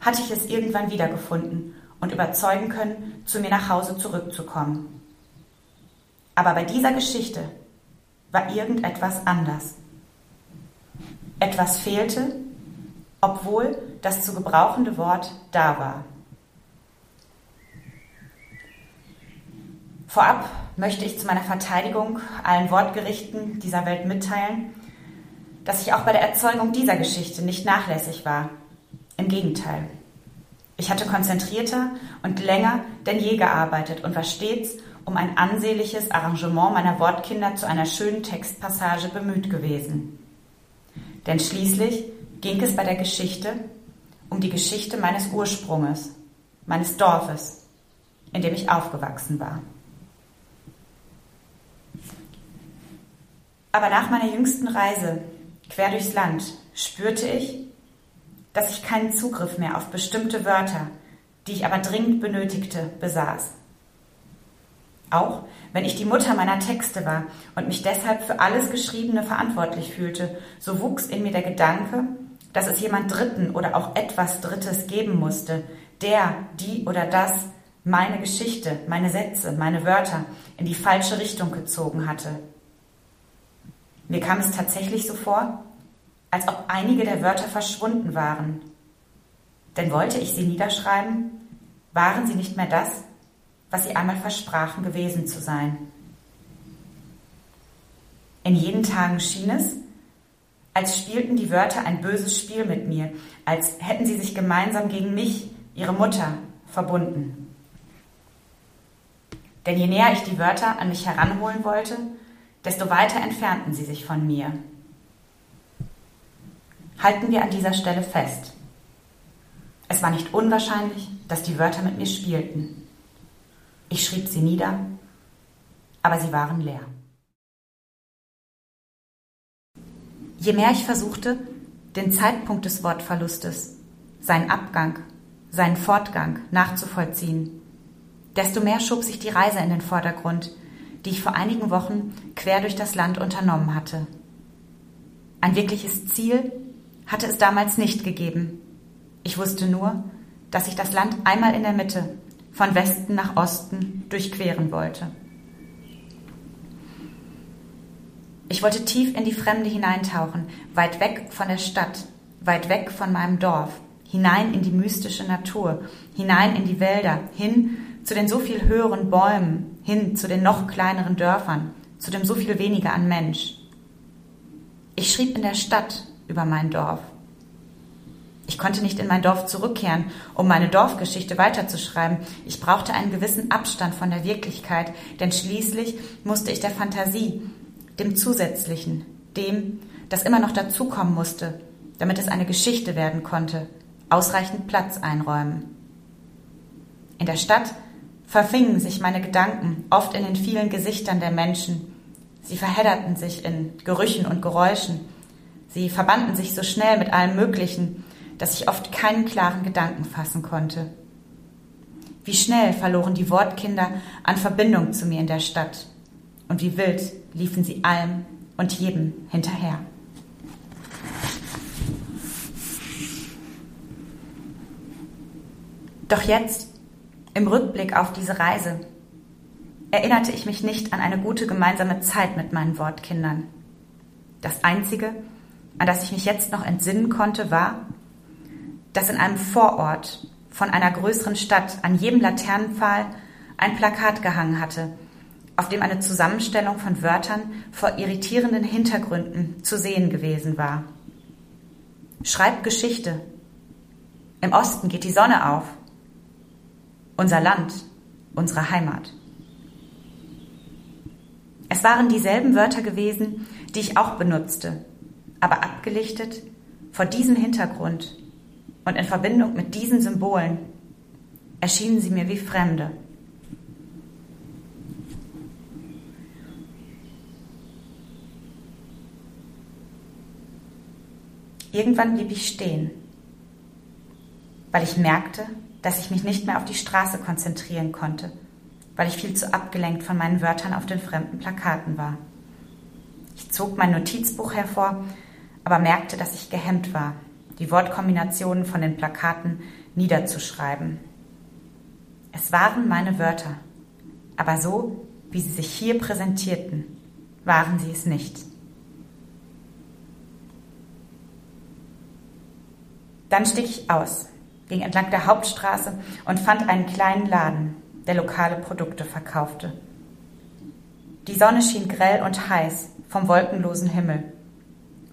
hatte ich es irgendwann wiedergefunden und überzeugen können, zu mir nach Hause zurückzukommen. Aber bei dieser Geschichte war irgendetwas anders. Etwas fehlte, obwohl das zu gebrauchende Wort da war. Vorab möchte ich zu meiner Verteidigung allen Wortgerichten dieser Welt mitteilen, dass ich auch bei der Erzeugung dieser Geschichte nicht nachlässig war. Im Gegenteil. Ich hatte konzentrierter und länger denn je gearbeitet und war stets um ein ansehnliches Arrangement meiner Wortkinder zu einer schönen Textpassage bemüht gewesen. Denn schließlich ging es bei der Geschichte um die Geschichte meines Ursprunges, meines Dorfes, in dem ich aufgewachsen war. Aber nach meiner jüngsten Reise quer durchs Land spürte ich, dass ich keinen Zugriff mehr auf bestimmte Wörter, die ich aber dringend benötigte, besaß. Auch wenn ich die Mutter meiner Texte war und mich deshalb für alles Geschriebene verantwortlich fühlte, so wuchs in mir der Gedanke, dass es jemand Dritten oder auch etwas Drittes geben musste, der, die oder das meine Geschichte, meine Sätze, meine Wörter in die falsche Richtung gezogen hatte. Mir kam es tatsächlich so vor, als ob einige der Wörter verschwunden waren. Denn wollte ich sie niederschreiben, waren sie nicht mehr das, was sie einmal versprachen gewesen zu sein. In jenen Tagen schien es, als spielten die Wörter ein böses Spiel mit mir, als hätten sie sich gemeinsam gegen mich, ihre Mutter, verbunden. Denn je näher ich die Wörter an mich heranholen wollte, desto weiter entfernten sie sich von mir. Halten wir an dieser Stelle fest. Es war nicht unwahrscheinlich, dass die Wörter mit mir spielten. Ich schrieb sie nieder, aber sie waren leer. Je mehr ich versuchte, den Zeitpunkt des Wortverlustes, seinen Abgang, seinen Fortgang nachzuvollziehen, desto mehr schob sich die Reise in den Vordergrund, die ich vor einigen Wochen quer durch das Land unternommen hatte. Ein wirkliches Ziel hatte es damals nicht gegeben. Ich wusste nur, dass ich das Land einmal in der Mitte, von Westen nach Osten, durchqueren wollte. Ich wollte tief in die Fremde hineintauchen, weit weg von der Stadt, weit weg von meinem Dorf, hinein in die mystische Natur, hinein in die Wälder, hin zu den so viel höheren Bäumen, hin zu den noch kleineren Dörfern, zu dem so viel weniger an Mensch. Ich schrieb in der Stadt, über mein Dorf. Ich konnte nicht in mein Dorf zurückkehren, um meine Dorfgeschichte weiterzuschreiben. Ich brauchte einen gewissen Abstand von der Wirklichkeit, denn schließlich musste ich der Fantasie, dem Zusätzlichen, dem, das immer noch dazukommen musste, damit es eine Geschichte werden konnte, ausreichend Platz einräumen. In der Stadt verfingen sich meine Gedanken oft in den vielen Gesichtern der Menschen. Sie verhedderten sich in Gerüchen und Geräuschen, Sie verbanden sich so schnell mit allem Möglichen, dass ich oft keinen klaren Gedanken fassen konnte. Wie schnell verloren die Wortkinder an Verbindung zu mir in der Stadt und wie wild liefen sie allem und jedem hinterher. Doch jetzt, im Rückblick auf diese Reise, erinnerte ich mich nicht an eine gute gemeinsame Zeit mit meinen Wortkindern. Das Einzige, an das ich mich jetzt noch entsinnen konnte, war, dass in einem Vorort von einer größeren Stadt an jedem Laternenpfahl ein Plakat gehangen hatte, auf dem eine Zusammenstellung von Wörtern vor irritierenden Hintergründen zu sehen gewesen war. Schreib Geschichte. Im Osten geht die Sonne auf. Unser Land, unsere Heimat. Es waren dieselben Wörter gewesen, die ich auch benutzte, aber abgelichtet vor diesem Hintergrund und in Verbindung mit diesen Symbolen erschienen sie mir wie Fremde. Irgendwann blieb ich stehen, weil ich merkte, dass ich mich nicht mehr auf die Straße konzentrieren konnte, weil ich viel zu abgelenkt von meinen Wörtern auf den fremden Plakaten war. Ich zog mein Notizbuch hervor, aber merkte, dass ich gehemmt war, die Wortkombinationen von den Plakaten niederzuschreiben. Es waren meine Wörter, aber so, wie sie sich hier präsentierten, waren sie es nicht. Dann stieg ich aus, ging entlang der Hauptstraße und fand einen kleinen Laden, der lokale Produkte verkaufte. Die Sonne schien grell und heiß vom wolkenlosen Himmel,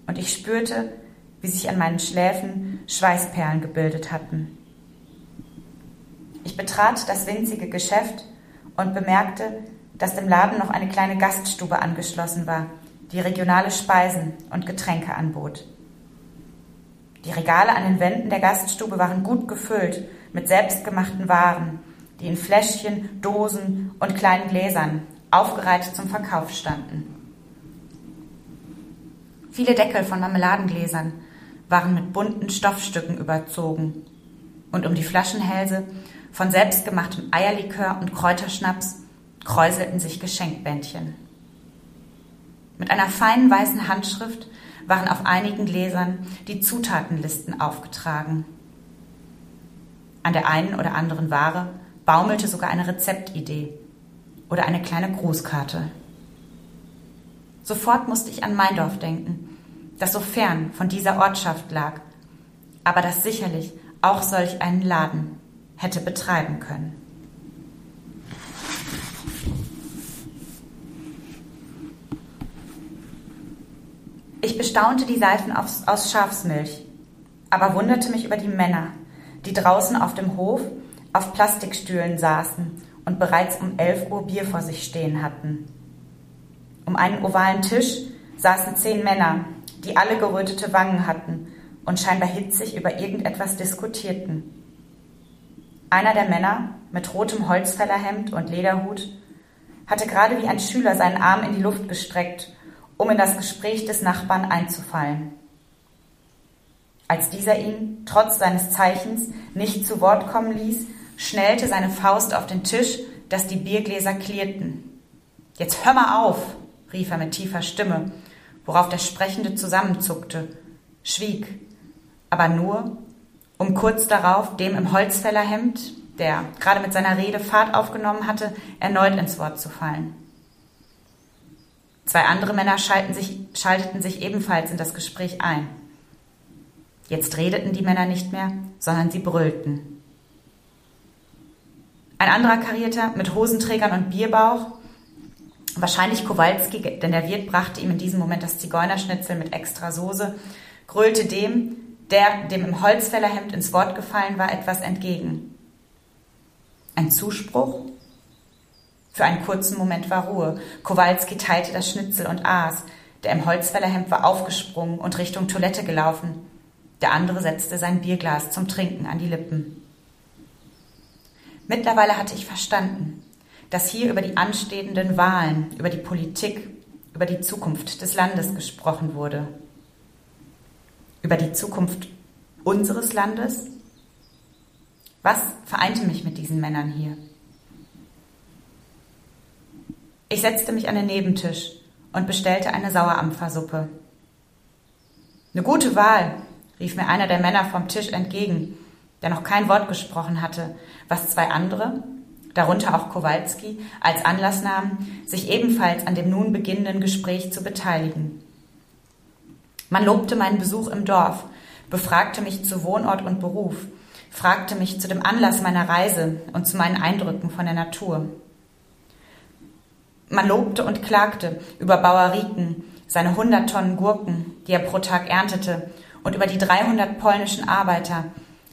und ich spürte, wie sich an meinen Schläfen Schweißperlen gebildet hatten. Ich betrat das winzige Geschäft und bemerkte, dass dem Laden noch eine kleine Gaststube angeschlossen war, die regionale Speisen und Getränke anbot. Die Regale an den Wänden der Gaststube waren gut gefüllt mit selbstgemachten Waren, die in Fläschchen, Dosen und kleinen Gläsern aufgereiht zum Verkauf standen. Viele Deckel von Marmeladengläsern waren mit bunten Stoffstücken überzogen und um die Flaschenhälse von selbstgemachtem Eierlikör und Kräuterschnaps kräuselten sich Geschenkbändchen. Mit einer feinen weißen Handschrift waren auf einigen Gläsern die Zutatenlisten aufgetragen. An der einen oder anderen Ware baumelte sogar eine Rezeptidee oder eine kleine Grußkarte. Sofort musste ich an Meindorf denken, das so fern von dieser Ortschaft lag, aber das sicherlich auch solch einen Laden hätte betreiben können. Ich bestaunte die Seifen aus, aus Schafsmilch, aber wunderte mich über die Männer, die draußen auf dem Hof auf Plastikstühlen saßen und bereits um elf Uhr Bier vor sich stehen hatten. Um einen ovalen Tisch saßen zehn Männer, die alle gerötete Wangen hatten und scheinbar hitzig über irgendetwas diskutierten. Einer der Männer mit rotem Holzfällerhemd und Lederhut hatte gerade wie ein Schüler seinen Arm in die Luft gestreckt um in das Gespräch des Nachbarn einzufallen. Als dieser ihn, trotz seines Zeichens, nicht zu Wort kommen ließ, schnellte seine Faust auf den Tisch, dass die Biergläser klirrten. Jetzt hör mal auf, rief er mit tiefer Stimme, worauf der Sprechende zusammenzuckte, schwieg, aber nur, um kurz darauf dem im Holzfällerhemd, der gerade mit seiner Rede Fahrt aufgenommen hatte, erneut ins Wort zu fallen. Zwei andere Männer sich, schalteten sich ebenfalls in das Gespräch ein. Jetzt redeten die Männer nicht mehr, sondern sie brüllten. Ein anderer Karierter mit Hosenträgern und Bierbauch, wahrscheinlich Kowalski, denn der Wirt brachte ihm in diesem Moment das Zigeunerschnitzel mit extra Soße, grölte dem, der dem im Holzfällerhemd ins Wort gefallen war, etwas entgegen. Ein Zuspruch? Für einen kurzen Moment war Ruhe. Kowalski teilte das Schnitzel und aß. Der im Holzfällerhemd war aufgesprungen und Richtung Toilette gelaufen. Der andere setzte sein Bierglas zum Trinken an die Lippen. Mittlerweile hatte ich verstanden, dass hier über die anstehenden Wahlen, über die Politik, über die Zukunft des Landes gesprochen wurde. Über die Zukunft unseres Landes? Was vereinte mich mit diesen Männern hier? Ich setzte mich an den Nebentisch und bestellte eine Sauerampfersuppe. Eine gute Wahl, rief mir einer der Männer vom Tisch entgegen, der noch kein Wort gesprochen hatte, was zwei andere, darunter auch Kowalski, als Anlass nahmen, sich ebenfalls an dem nun beginnenden Gespräch zu beteiligen. Man lobte meinen Besuch im Dorf, befragte mich zu Wohnort und Beruf, fragte mich zu dem Anlass meiner Reise und zu meinen Eindrücken von der Natur. Man lobte und klagte über Bauer Rieken, seine 100 Tonnen Gurken, die er pro Tag erntete, und über die 300 polnischen Arbeiter,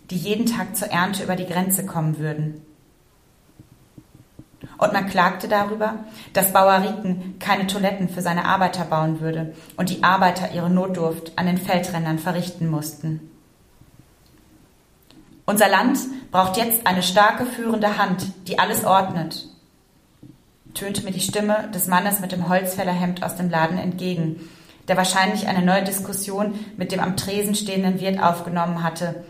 die jeden Tag zur Ernte über die Grenze kommen würden. Und man klagte darüber, dass Bauer Rieken keine Toiletten für seine Arbeiter bauen würde und die Arbeiter ihre Notdurft an den Feldrändern verrichten mussten. Unser Land braucht jetzt eine starke führende Hand, die alles ordnet tönte mir die Stimme des Mannes mit dem Holzfällerhemd aus dem Laden entgegen, der wahrscheinlich eine neue Diskussion mit dem am Tresen stehenden Wirt aufgenommen hatte,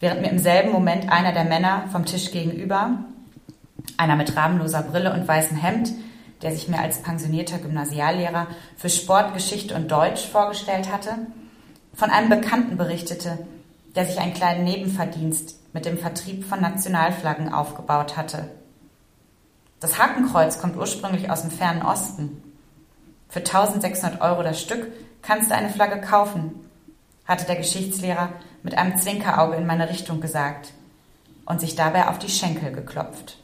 während mir im selben Moment einer der Männer vom Tisch gegenüber, einer mit rahmenloser Brille und weißem Hemd, der sich mir als pensionierter Gymnasiallehrer für Sport, Geschichte und Deutsch vorgestellt hatte, von einem Bekannten berichtete, der sich einen kleinen Nebenverdienst mit dem Vertrieb von Nationalflaggen aufgebaut hatte. Das Hakenkreuz kommt ursprünglich aus dem fernen Osten. Für 1600 Euro das Stück kannst du eine Flagge kaufen, hatte der Geschichtslehrer mit einem Zwinkerauge in meine Richtung gesagt und sich dabei auf die Schenkel geklopft.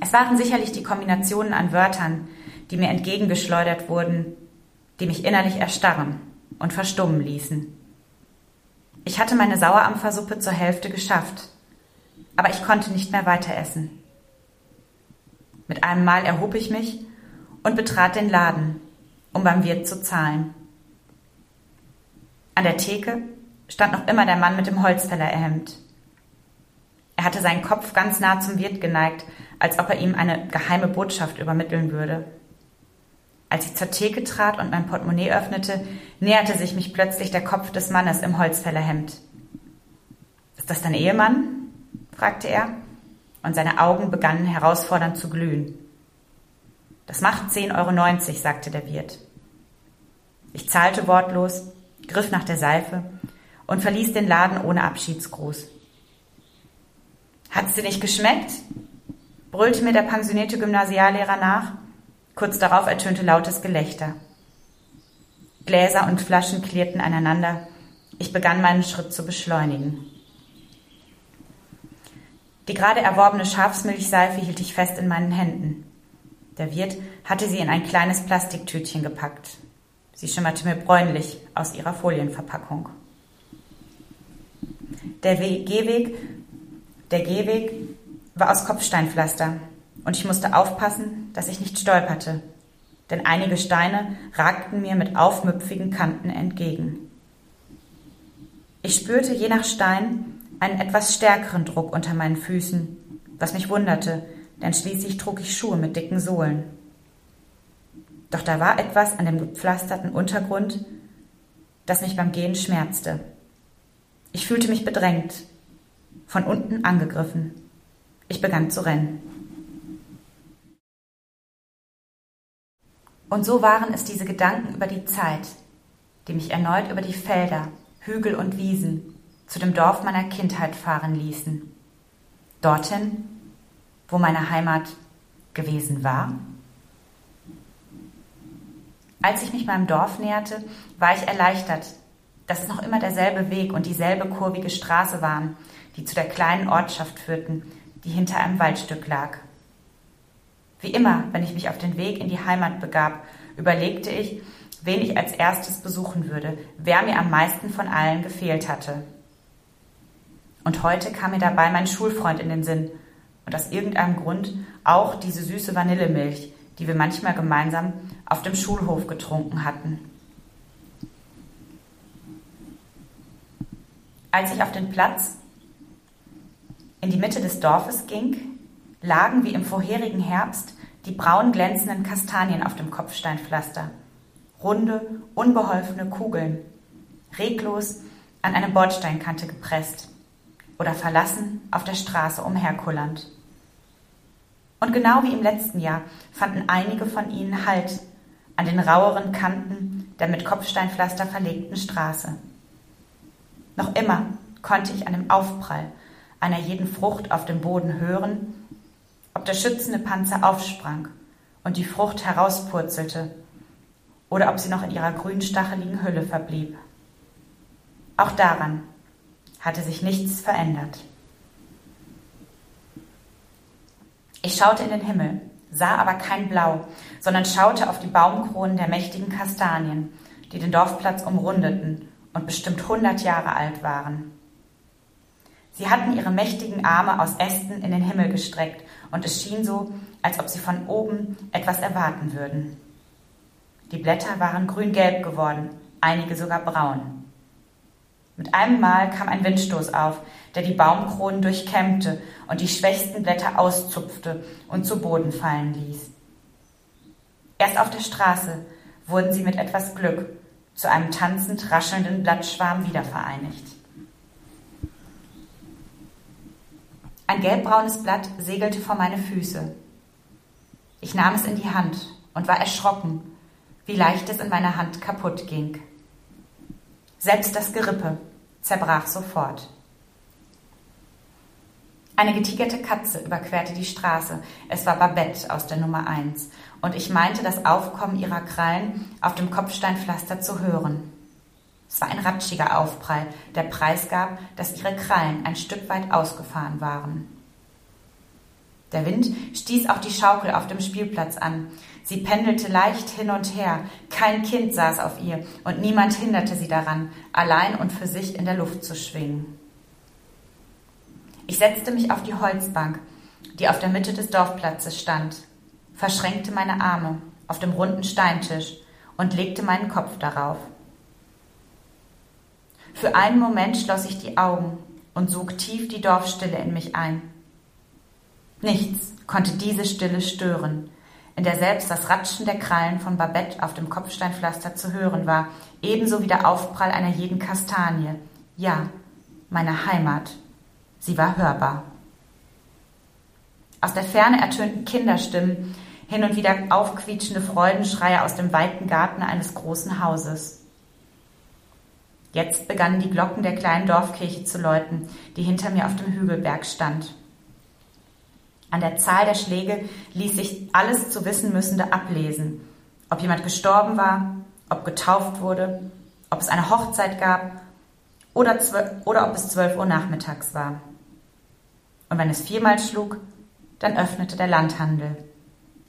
Es waren sicherlich die Kombinationen an Wörtern, die mir entgegengeschleudert wurden, die mich innerlich erstarren und verstummen ließen. Ich hatte meine Sauerampfersuppe zur Hälfte geschafft, aber ich konnte nicht mehr weiter essen. Mit einem Mal erhob ich mich und betrat den Laden, um beim Wirt zu zahlen. An der Theke stand noch immer der Mann mit dem Holzfällerhemd. Er hatte seinen Kopf ganz nah zum Wirt geneigt, als ob er ihm eine geheime Botschaft übermitteln würde. Als ich zur Theke trat und mein Portemonnaie öffnete, näherte sich mich plötzlich der Kopf des Mannes im Holzfällerhemd. Ist das dein Ehemann? fragte er, und seine Augen begannen herausfordernd zu glühen. Das macht 10,90 Euro, sagte der Wirt. Ich zahlte wortlos, griff nach der Seife und verließ den Laden ohne Abschiedsgruß. Hat's dir nicht geschmeckt? brüllte mir der pensionierte Gymnasiallehrer nach Kurz darauf ertönte lautes Gelächter. Gläser und Flaschen klirrten aneinander. Ich begann meinen Schritt zu beschleunigen. Die gerade erworbene Schafsmilchseife hielt ich fest in meinen Händen. Der Wirt hatte sie in ein kleines Plastiktütchen gepackt. Sie schimmerte mir bräunlich aus ihrer Folienverpackung. Der Gehweg, der Gehweg war aus Kopfsteinpflaster, und ich musste aufpassen, dass ich nicht stolperte, denn einige Steine ragten mir mit aufmüpfigen Kanten entgegen. Ich spürte je nach Stein einen etwas stärkeren Druck unter meinen Füßen, was mich wunderte, denn schließlich trug ich Schuhe mit dicken Sohlen. Doch da war etwas an dem gepflasterten Untergrund, das mich beim Gehen schmerzte. Ich fühlte mich bedrängt, von unten angegriffen. Ich begann zu rennen. Und so waren es diese Gedanken über die Zeit, die mich erneut über die Felder, Hügel und Wiesen zu dem Dorf meiner Kindheit fahren ließen. Dorthin, wo meine Heimat gewesen war. Als ich mich meinem Dorf näherte, war ich erleichtert, dass es noch immer derselbe Weg und dieselbe kurvige Straße waren, die zu der kleinen Ortschaft führten, die hinter einem Waldstück lag. Wie immer, wenn ich mich auf den Weg in die Heimat begab, überlegte ich, wen ich als erstes besuchen würde, wer mir am meisten von allen gefehlt hatte. Und heute kam mir dabei mein Schulfreund in den Sinn und aus irgendeinem Grund auch diese süße Vanillemilch, die wir manchmal gemeinsam auf dem Schulhof getrunken hatten. Als ich auf den Platz in die Mitte des Dorfes ging, lagen wie im vorherigen Herbst die braun glänzenden Kastanien auf dem Kopfsteinpflaster. Runde, unbeholfene Kugeln, reglos an eine Bordsteinkante gepresst oder verlassen auf der Straße umherkullernd. Und genau wie im letzten Jahr fanden einige von ihnen Halt an den raueren Kanten der mit Kopfsteinpflaster verlegten Straße. Noch immer konnte ich an dem Aufprall einer jeden Frucht auf dem Boden hören ob der schützende Panzer aufsprang und die Frucht herauspurzelte oder ob sie noch in ihrer grünstacheligen Hülle verblieb. Auch daran hatte sich nichts verändert. Ich schaute in den Himmel, sah aber kein Blau, sondern schaute auf die Baumkronen der mächtigen Kastanien, die den Dorfplatz umrundeten und bestimmt hundert Jahre alt waren. Sie hatten ihre mächtigen Arme aus Ästen in den Himmel gestreckt, und es schien so, als ob sie von oben etwas erwarten würden. Die Blätter waren grün-gelb geworden, einige sogar braun. Mit einem Mal kam ein Windstoß auf, der die Baumkronen durchkämmte und die schwächsten Blätter auszupfte und zu Boden fallen ließ. Erst auf der Straße wurden sie mit etwas Glück zu einem tanzend raschelnden Blattschwarm wiedervereinigt. Ein gelbbraunes Blatt segelte vor meine Füße. Ich nahm es in die Hand und war erschrocken, wie leicht es in meiner Hand kaputt ging. Selbst das Gerippe zerbrach sofort. Eine getigerte Katze überquerte die Straße. Es war Babette aus der Nummer 1 und ich meinte das Aufkommen ihrer Krallen auf dem Kopfsteinpflaster zu hören. Es war ein ratschiger Aufprall, der preisgab, dass ihre Krallen ein Stück weit ausgefahren waren. Der Wind stieß auch die Schaukel auf dem Spielplatz an. Sie pendelte leicht hin und her. Kein Kind saß auf ihr und niemand hinderte sie daran, allein und für sich in der Luft zu schwingen. Ich setzte mich auf die Holzbank, die auf der Mitte des Dorfplatzes stand, verschränkte meine Arme auf dem runden Steintisch und legte meinen Kopf darauf. Für einen Moment schloss ich die Augen und sog tief die Dorfstille in mich ein. Nichts konnte diese Stille stören, in der selbst das Ratschen der Krallen von Babette auf dem Kopfsteinpflaster zu hören war, ebenso wie der Aufprall einer jeden Kastanie. Ja, meine Heimat. Sie war hörbar. Aus der Ferne ertönten Kinderstimmen, hin und wieder aufquietschende Freudenschreie aus dem weiten Garten eines großen Hauses. Jetzt begannen die Glocken der kleinen Dorfkirche zu läuten, die hinter mir auf dem Hügelberg stand. An der Zahl der Schläge ließ sich alles zu wissen müssende ablesen. Ob jemand gestorben war, ob getauft wurde, ob es eine Hochzeit gab oder, oder ob es zwölf Uhr nachmittags war. Und wenn es viermal schlug, dann öffnete der Landhandel.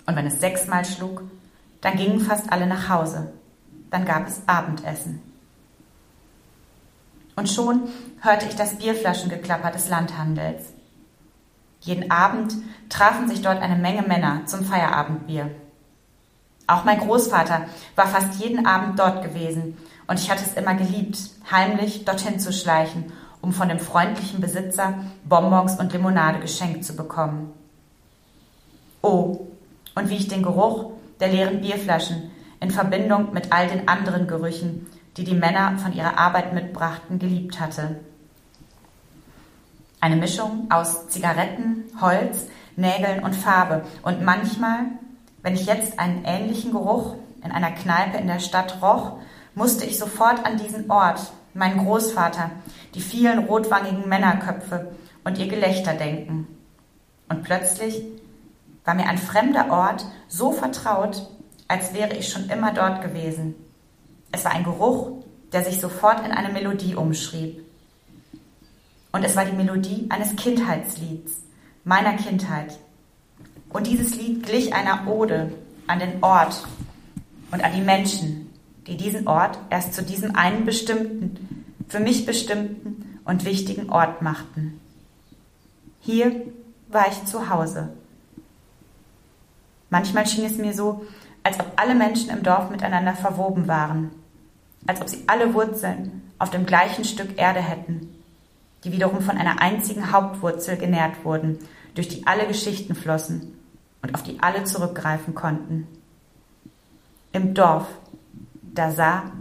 Und wenn es sechsmal schlug, dann gingen fast alle nach Hause. Dann gab es Abendessen. Und schon hörte ich das Bierflaschengeklapper des Landhandels. Jeden Abend trafen sich dort eine Menge Männer zum Feierabendbier. Auch mein Großvater war fast jeden Abend dort gewesen und ich hatte es immer geliebt, heimlich dorthin zu schleichen, um von dem freundlichen Besitzer Bonbons und Limonade geschenkt zu bekommen. Oh, und wie ich den Geruch der leeren Bierflaschen in Verbindung mit all den anderen Gerüchen die die Männer von ihrer Arbeit mitbrachten, geliebt hatte. Eine Mischung aus Zigaretten, Holz, Nägeln und Farbe. Und manchmal, wenn ich jetzt einen ähnlichen Geruch in einer Kneipe in der Stadt roch, musste ich sofort an diesen Ort, meinen Großvater, die vielen rotwangigen Männerköpfe und ihr Gelächter denken. Und plötzlich war mir ein fremder Ort so vertraut, als wäre ich schon immer dort gewesen. Es war ein Geruch, der sich sofort in eine Melodie umschrieb. Und es war die Melodie eines Kindheitslieds, meiner Kindheit. Und dieses Lied glich einer Ode an den Ort und an die Menschen, die diesen Ort erst zu diesem einen bestimmten, für mich bestimmten und wichtigen Ort machten. Hier war ich zu Hause. Manchmal schien es mir so, als ob alle Menschen im Dorf miteinander verwoben waren als ob sie alle Wurzeln auf dem gleichen Stück Erde hätten, die wiederum von einer einzigen Hauptwurzel genährt wurden, durch die alle Geschichten flossen und auf die alle zurückgreifen konnten. Im Dorf, da sah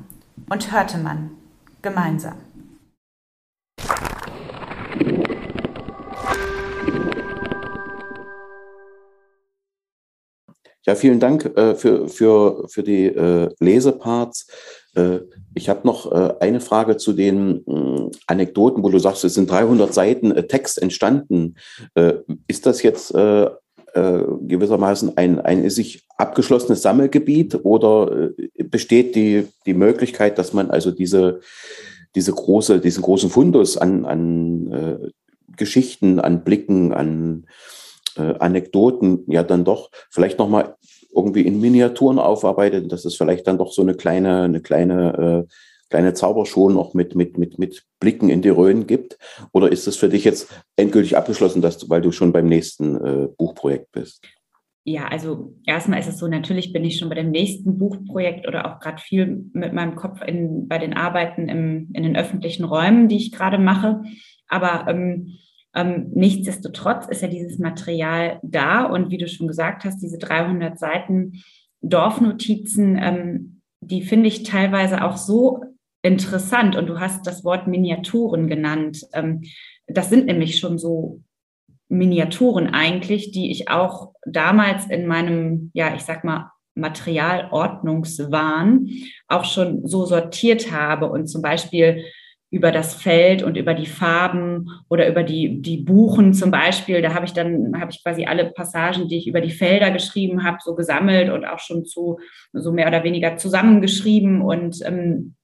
und hörte man gemeinsam. Ja, vielen Dank äh, für, für, für die äh, Leseparts. Äh, ich habe noch äh, eine Frage zu den äh, Anekdoten, wo du sagst, es sind 300 Seiten äh, Text entstanden. Ist das jetzt gewissermaßen ein, ein sich abgeschlossenes Sammelgebiet oder besteht die, die Möglichkeit, dass man also diese, diese große, diesen großen Fundus an, an Geschichten, an Blicken, an Anekdoten ja dann doch vielleicht nochmal irgendwie in Miniaturen aufarbeitet, dass es vielleicht dann doch so eine kleine, eine kleine, äh, kleine Zaubershow noch mit, mit, mit, mit Blicken in die Röhren gibt? Oder ist es für dich jetzt endgültig abgeschlossen, dass du, weil du schon beim nächsten äh, Buchprojekt bist? Ja, also erstmal ist es so, natürlich bin ich schon bei dem nächsten Buchprojekt oder auch gerade viel mit meinem Kopf in, bei den Arbeiten im, in den öffentlichen Räumen, die ich gerade mache. Aber ähm, ähm, nichtsdestotrotz ist ja dieses Material da und wie du schon gesagt hast, diese 300 Seiten Dorfnotizen, ähm, die finde ich teilweise auch so interessant und du hast das Wort Miniaturen genannt. Ähm, das sind nämlich schon so Miniaturen eigentlich, die ich auch damals in meinem, ja, ich sag mal, Materialordnungswahn auch schon so sortiert habe und zum Beispiel über das Feld und über die Farben oder über die, die Buchen zum Beispiel. Da habe ich dann, habe ich quasi alle Passagen, die ich über die Felder geschrieben habe, so gesammelt und auch schon zu so mehr oder weniger zusammengeschrieben und ähm,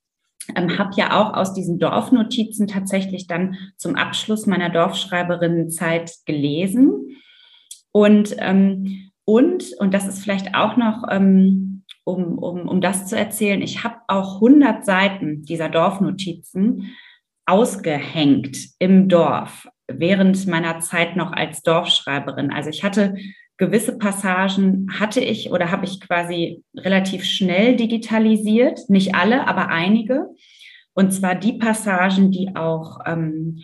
ähm, habe ja auch aus diesen Dorfnotizen tatsächlich dann zum Abschluss meiner Dorfschreiberinnenzeit gelesen. Und, ähm, und, und das ist vielleicht auch noch ähm, um, um, um das zu erzählen. Ich habe auch 100 Seiten dieser Dorfnotizen ausgehängt im Dorf während meiner Zeit noch als Dorfschreiberin. Also ich hatte gewisse Passagen, hatte ich oder habe ich quasi relativ schnell digitalisiert, nicht alle, aber einige. Und zwar die Passagen, die auch ähm,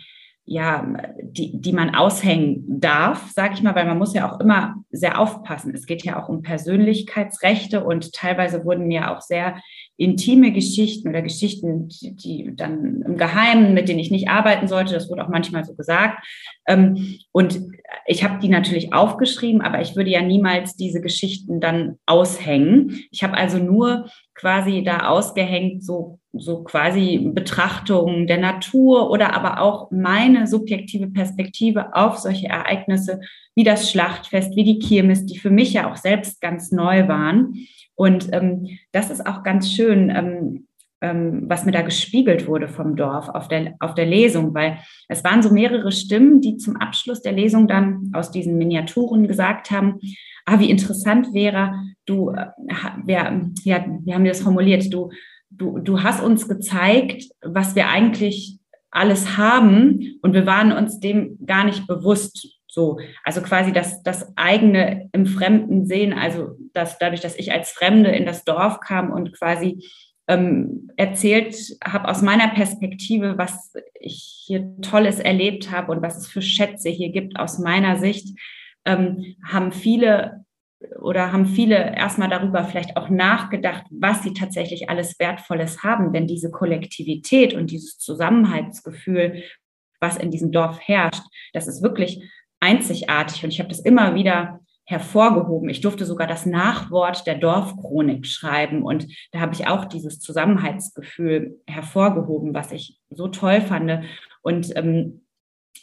ja, die, die man aushängen darf, sage ich mal, weil man muss ja auch immer sehr aufpassen. Es geht ja auch um Persönlichkeitsrechte und teilweise wurden mir auch sehr intime Geschichten oder Geschichten, die, die dann im Geheimen, mit denen ich nicht arbeiten sollte, das wurde auch manchmal so gesagt. Ähm, und ich habe die natürlich aufgeschrieben, aber ich würde ja niemals diese Geschichten dann aushängen. Ich habe also nur quasi da ausgehängt, so, so quasi Betrachtungen der Natur oder aber auch meine subjektive Perspektive auf solche Ereignisse wie das Schlachtfest, wie die Kirmes, die für mich ja auch selbst ganz neu waren. Und ähm, das ist auch ganz schön, ähm, ähm, was mir da gespiegelt wurde vom Dorf auf der, auf der Lesung, weil es waren so mehrere Stimmen, die zum Abschluss der Lesung dann aus diesen Miniaturen gesagt haben, ah, wie interessant wäre, du, äh, wir, ja, wie haben wir das formuliert, du, du, du hast uns gezeigt, was wir eigentlich alles haben und wir waren uns dem gar nicht bewusst. So, also quasi das, das eigene im Fremden sehen, also dass dadurch, dass ich als Fremde in das Dorf kam und quasi ähm, erzählt habe aus meiner Perspektive, was ich hier Tolles erlebt habe und was es für Schätze hier gibt aus meiner Sicht, ähm, haben viele oder haben viele erstmal darüber vielleicht auch nachgedacht, was sie tatsächlich alles Wertvolles haben. Denn diese Kollektivität und dieses Zusammenhaltsgefühl, was in diesem Dorf herrscht, das ist wirklich einzigartig. Und ich habe das immer wieder hervorgehoben. Ich durfte sogar das Nachwort der Dorfchronik schreiben und da habe ich auch dieses Zusammenhaltsgefühl hervorgehoben, was ich so toll fand. Und, ähm,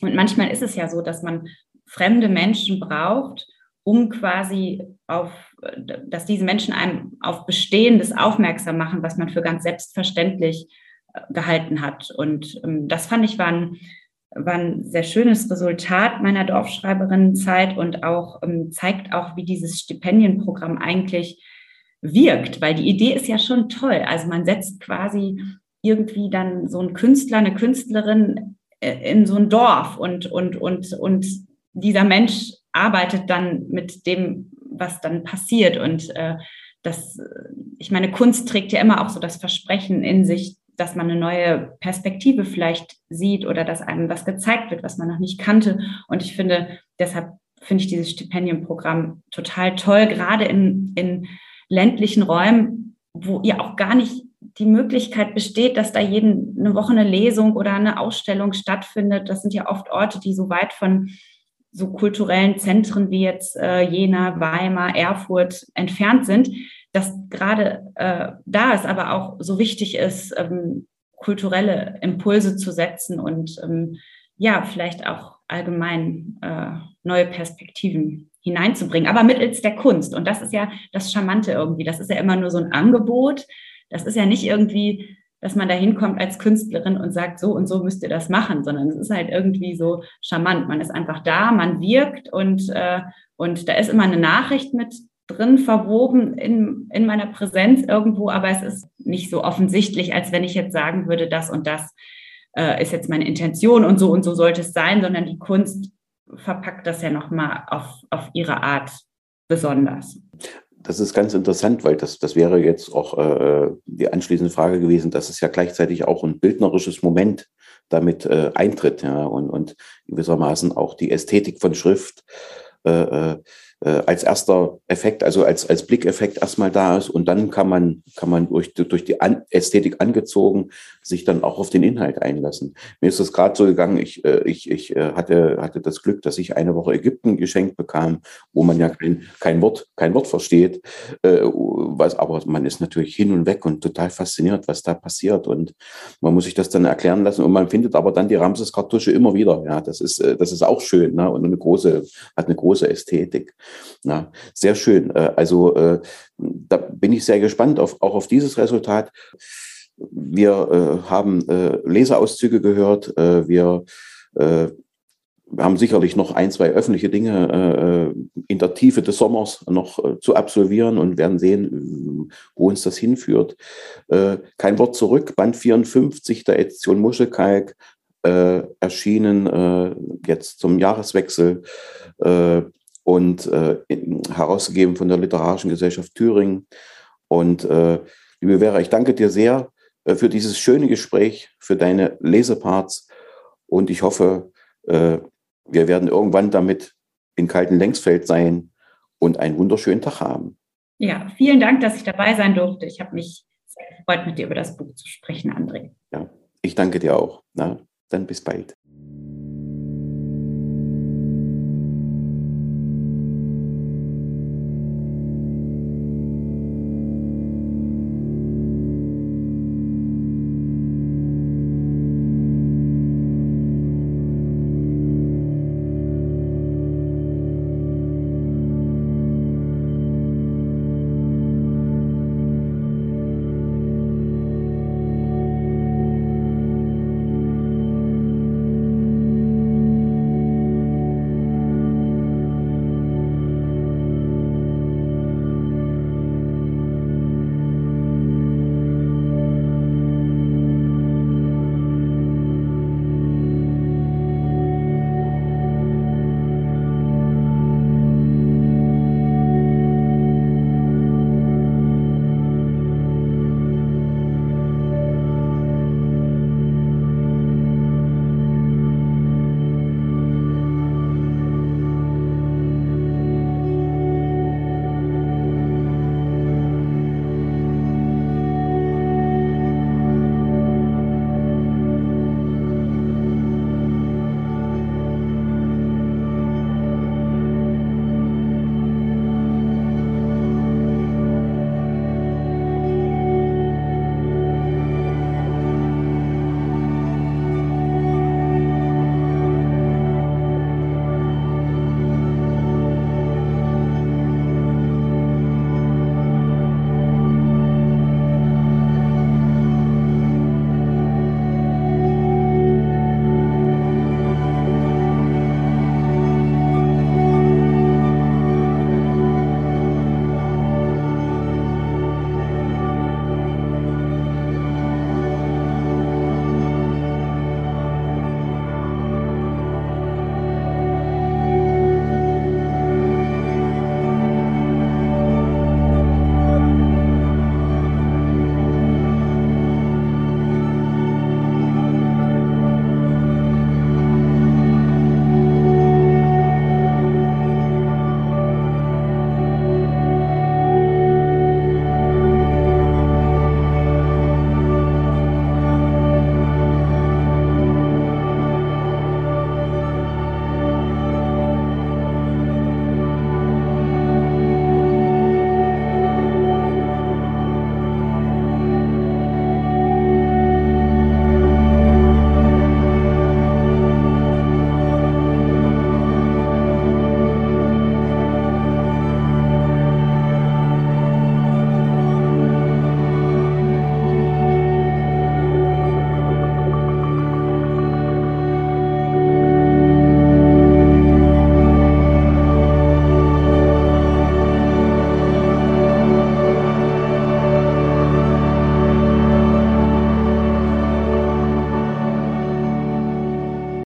und manchmal ist es ja so, dass man fremde Menschen braucht, um quasi auf, dass diese Menschen einem auf Bestehendes aufmerksam machen, was man für ganz selbstverständlich äh, gehalten hat. Und ähm, das fand ich war ein war ein sehr schönes Resultat meiner Dorfschreiberinnenzeit und auch ähm, zeigt auch, wie dieses Stipendienprogramm eigentlich wirkt, weil die Idee ist ja schon toll. Also man setzt quasi irgendwie dann so einen Künstler, eine Künstlerin äh, in so ein Dorf und, und, und, und dieser Mensch arbeitet dann mit dem, was dann passiert. Und äh, das, ich meine, Kunst trägt ja immer auch so das Versprechen in sich, dass man eine neue Perspektive vielleicht sieht oder dass einem was gezeigt wird, was man noch nicht kannte. Und ich finde, deshalb finde ich dieses Stipendienprogramm total toll, gerade in, in ländlichen Räumen, wo ja auch gar nicht die Möglichkeit besteht, dass da jeden eine Woche eine Lesung oder eine Ausstellung stattfindet. Das sind ja oft Orte, die so weit von so kulturellen Zentren wie jetzt äh, Jena, Weimar, Erfurt entfernt sind dass gerade äh, da es aber auch so wichtig ist, ähm, kulturelle Impulse zu setzen und ähm, ja, vielleicht auch allgemein äh, neue Perspektiven hineinzubringen, aber mittels der Kunst. Und das ist ja das Charmante irgendwie. Das ist ja immer nur so ein Angebot. Das ist ja nicht irgendwie dass man da hinkommt als Künstlerin und sagt, so und so müsst ihr das machen, sondern es ist halt irgendwie so charmant. Man ist einfach da, man wirkt und, äh, und da ist immer eine Nachricht mit drin verwoben in, in meiner Präsenz irgendwo, aber es ist nicht so offensichtlich, als wenn ich jetzt sagen würde, das und das äh, ist jetzt meine Intention und so und so sollte es sein, sondern die Kunst verpackt das ja nochmal auf, auf ihre Art besonders. Das ist ganz interessant, weil das, das wäre jetzt auch äh, die anschließende Frage gewesen, dass es ja gleichzeitig auch ein bildnerisches Moment damit äh, eintritt ja, und, und gewissermaßen auch die Ästhetik von Schrift äh, äh äh, als erster Effekt, also als, als Blickeffekt erstmal da ist. Und dann kann man, kann man durch, durch die Ästhetik angezogen sich dann auch auf den Inhalt einlassen. Mir ist das gerade so gegangen, ich, äh, ich, ich äh, hatte, hatte das Glück, dass ich eine Woche Ägypten geschenkt bekam, wo man ja kein, kein, Wort, kein Wort versteht, äh, was, aber man ist natürlich hin und weg und total fasziniert, was da passiert und man muss sich das dann erklären lassen und man findet aber dann die Ramses-Kartusche immer wieder. Ja, das ist, äh, das ist auch schön ne? und eine große, hat eine große Ästhetik. Ja, sehr schön. Äh, also äh, da bin ich sehr gespannt auf, auch auf dieses Resultat. Wir äh, haben Leseauszüge gehört. wir haben sicherlich noch ein, zwei öffentliche Dinge in der Tiefe des Sommers noch zu absolvieren und werden sehen, wo uns das hinführt. kein Wort zurück, Band 54 der Edition Muschelkalk, erschienen jetzt zum Jahreswechsel und äh, herausgegeben von der Literarischen Gesellschaft Thüringen. Und äh, liebe Vera, ich danke dir sehr äh, für dieses schöne Gespräch, für deine Leseparts und ich hoffe, äh, wir werden irgendwann damit in Kalten Längsfeld sein und einen wunderschönen Tag haben. Ja, vielen Dank, dass ich dabei sein durfte. Ich habe mich sehr gefreut, mit dir über das Buch zu sprechen, André. Ja, ich danke dir auch. Na, dann bis bald.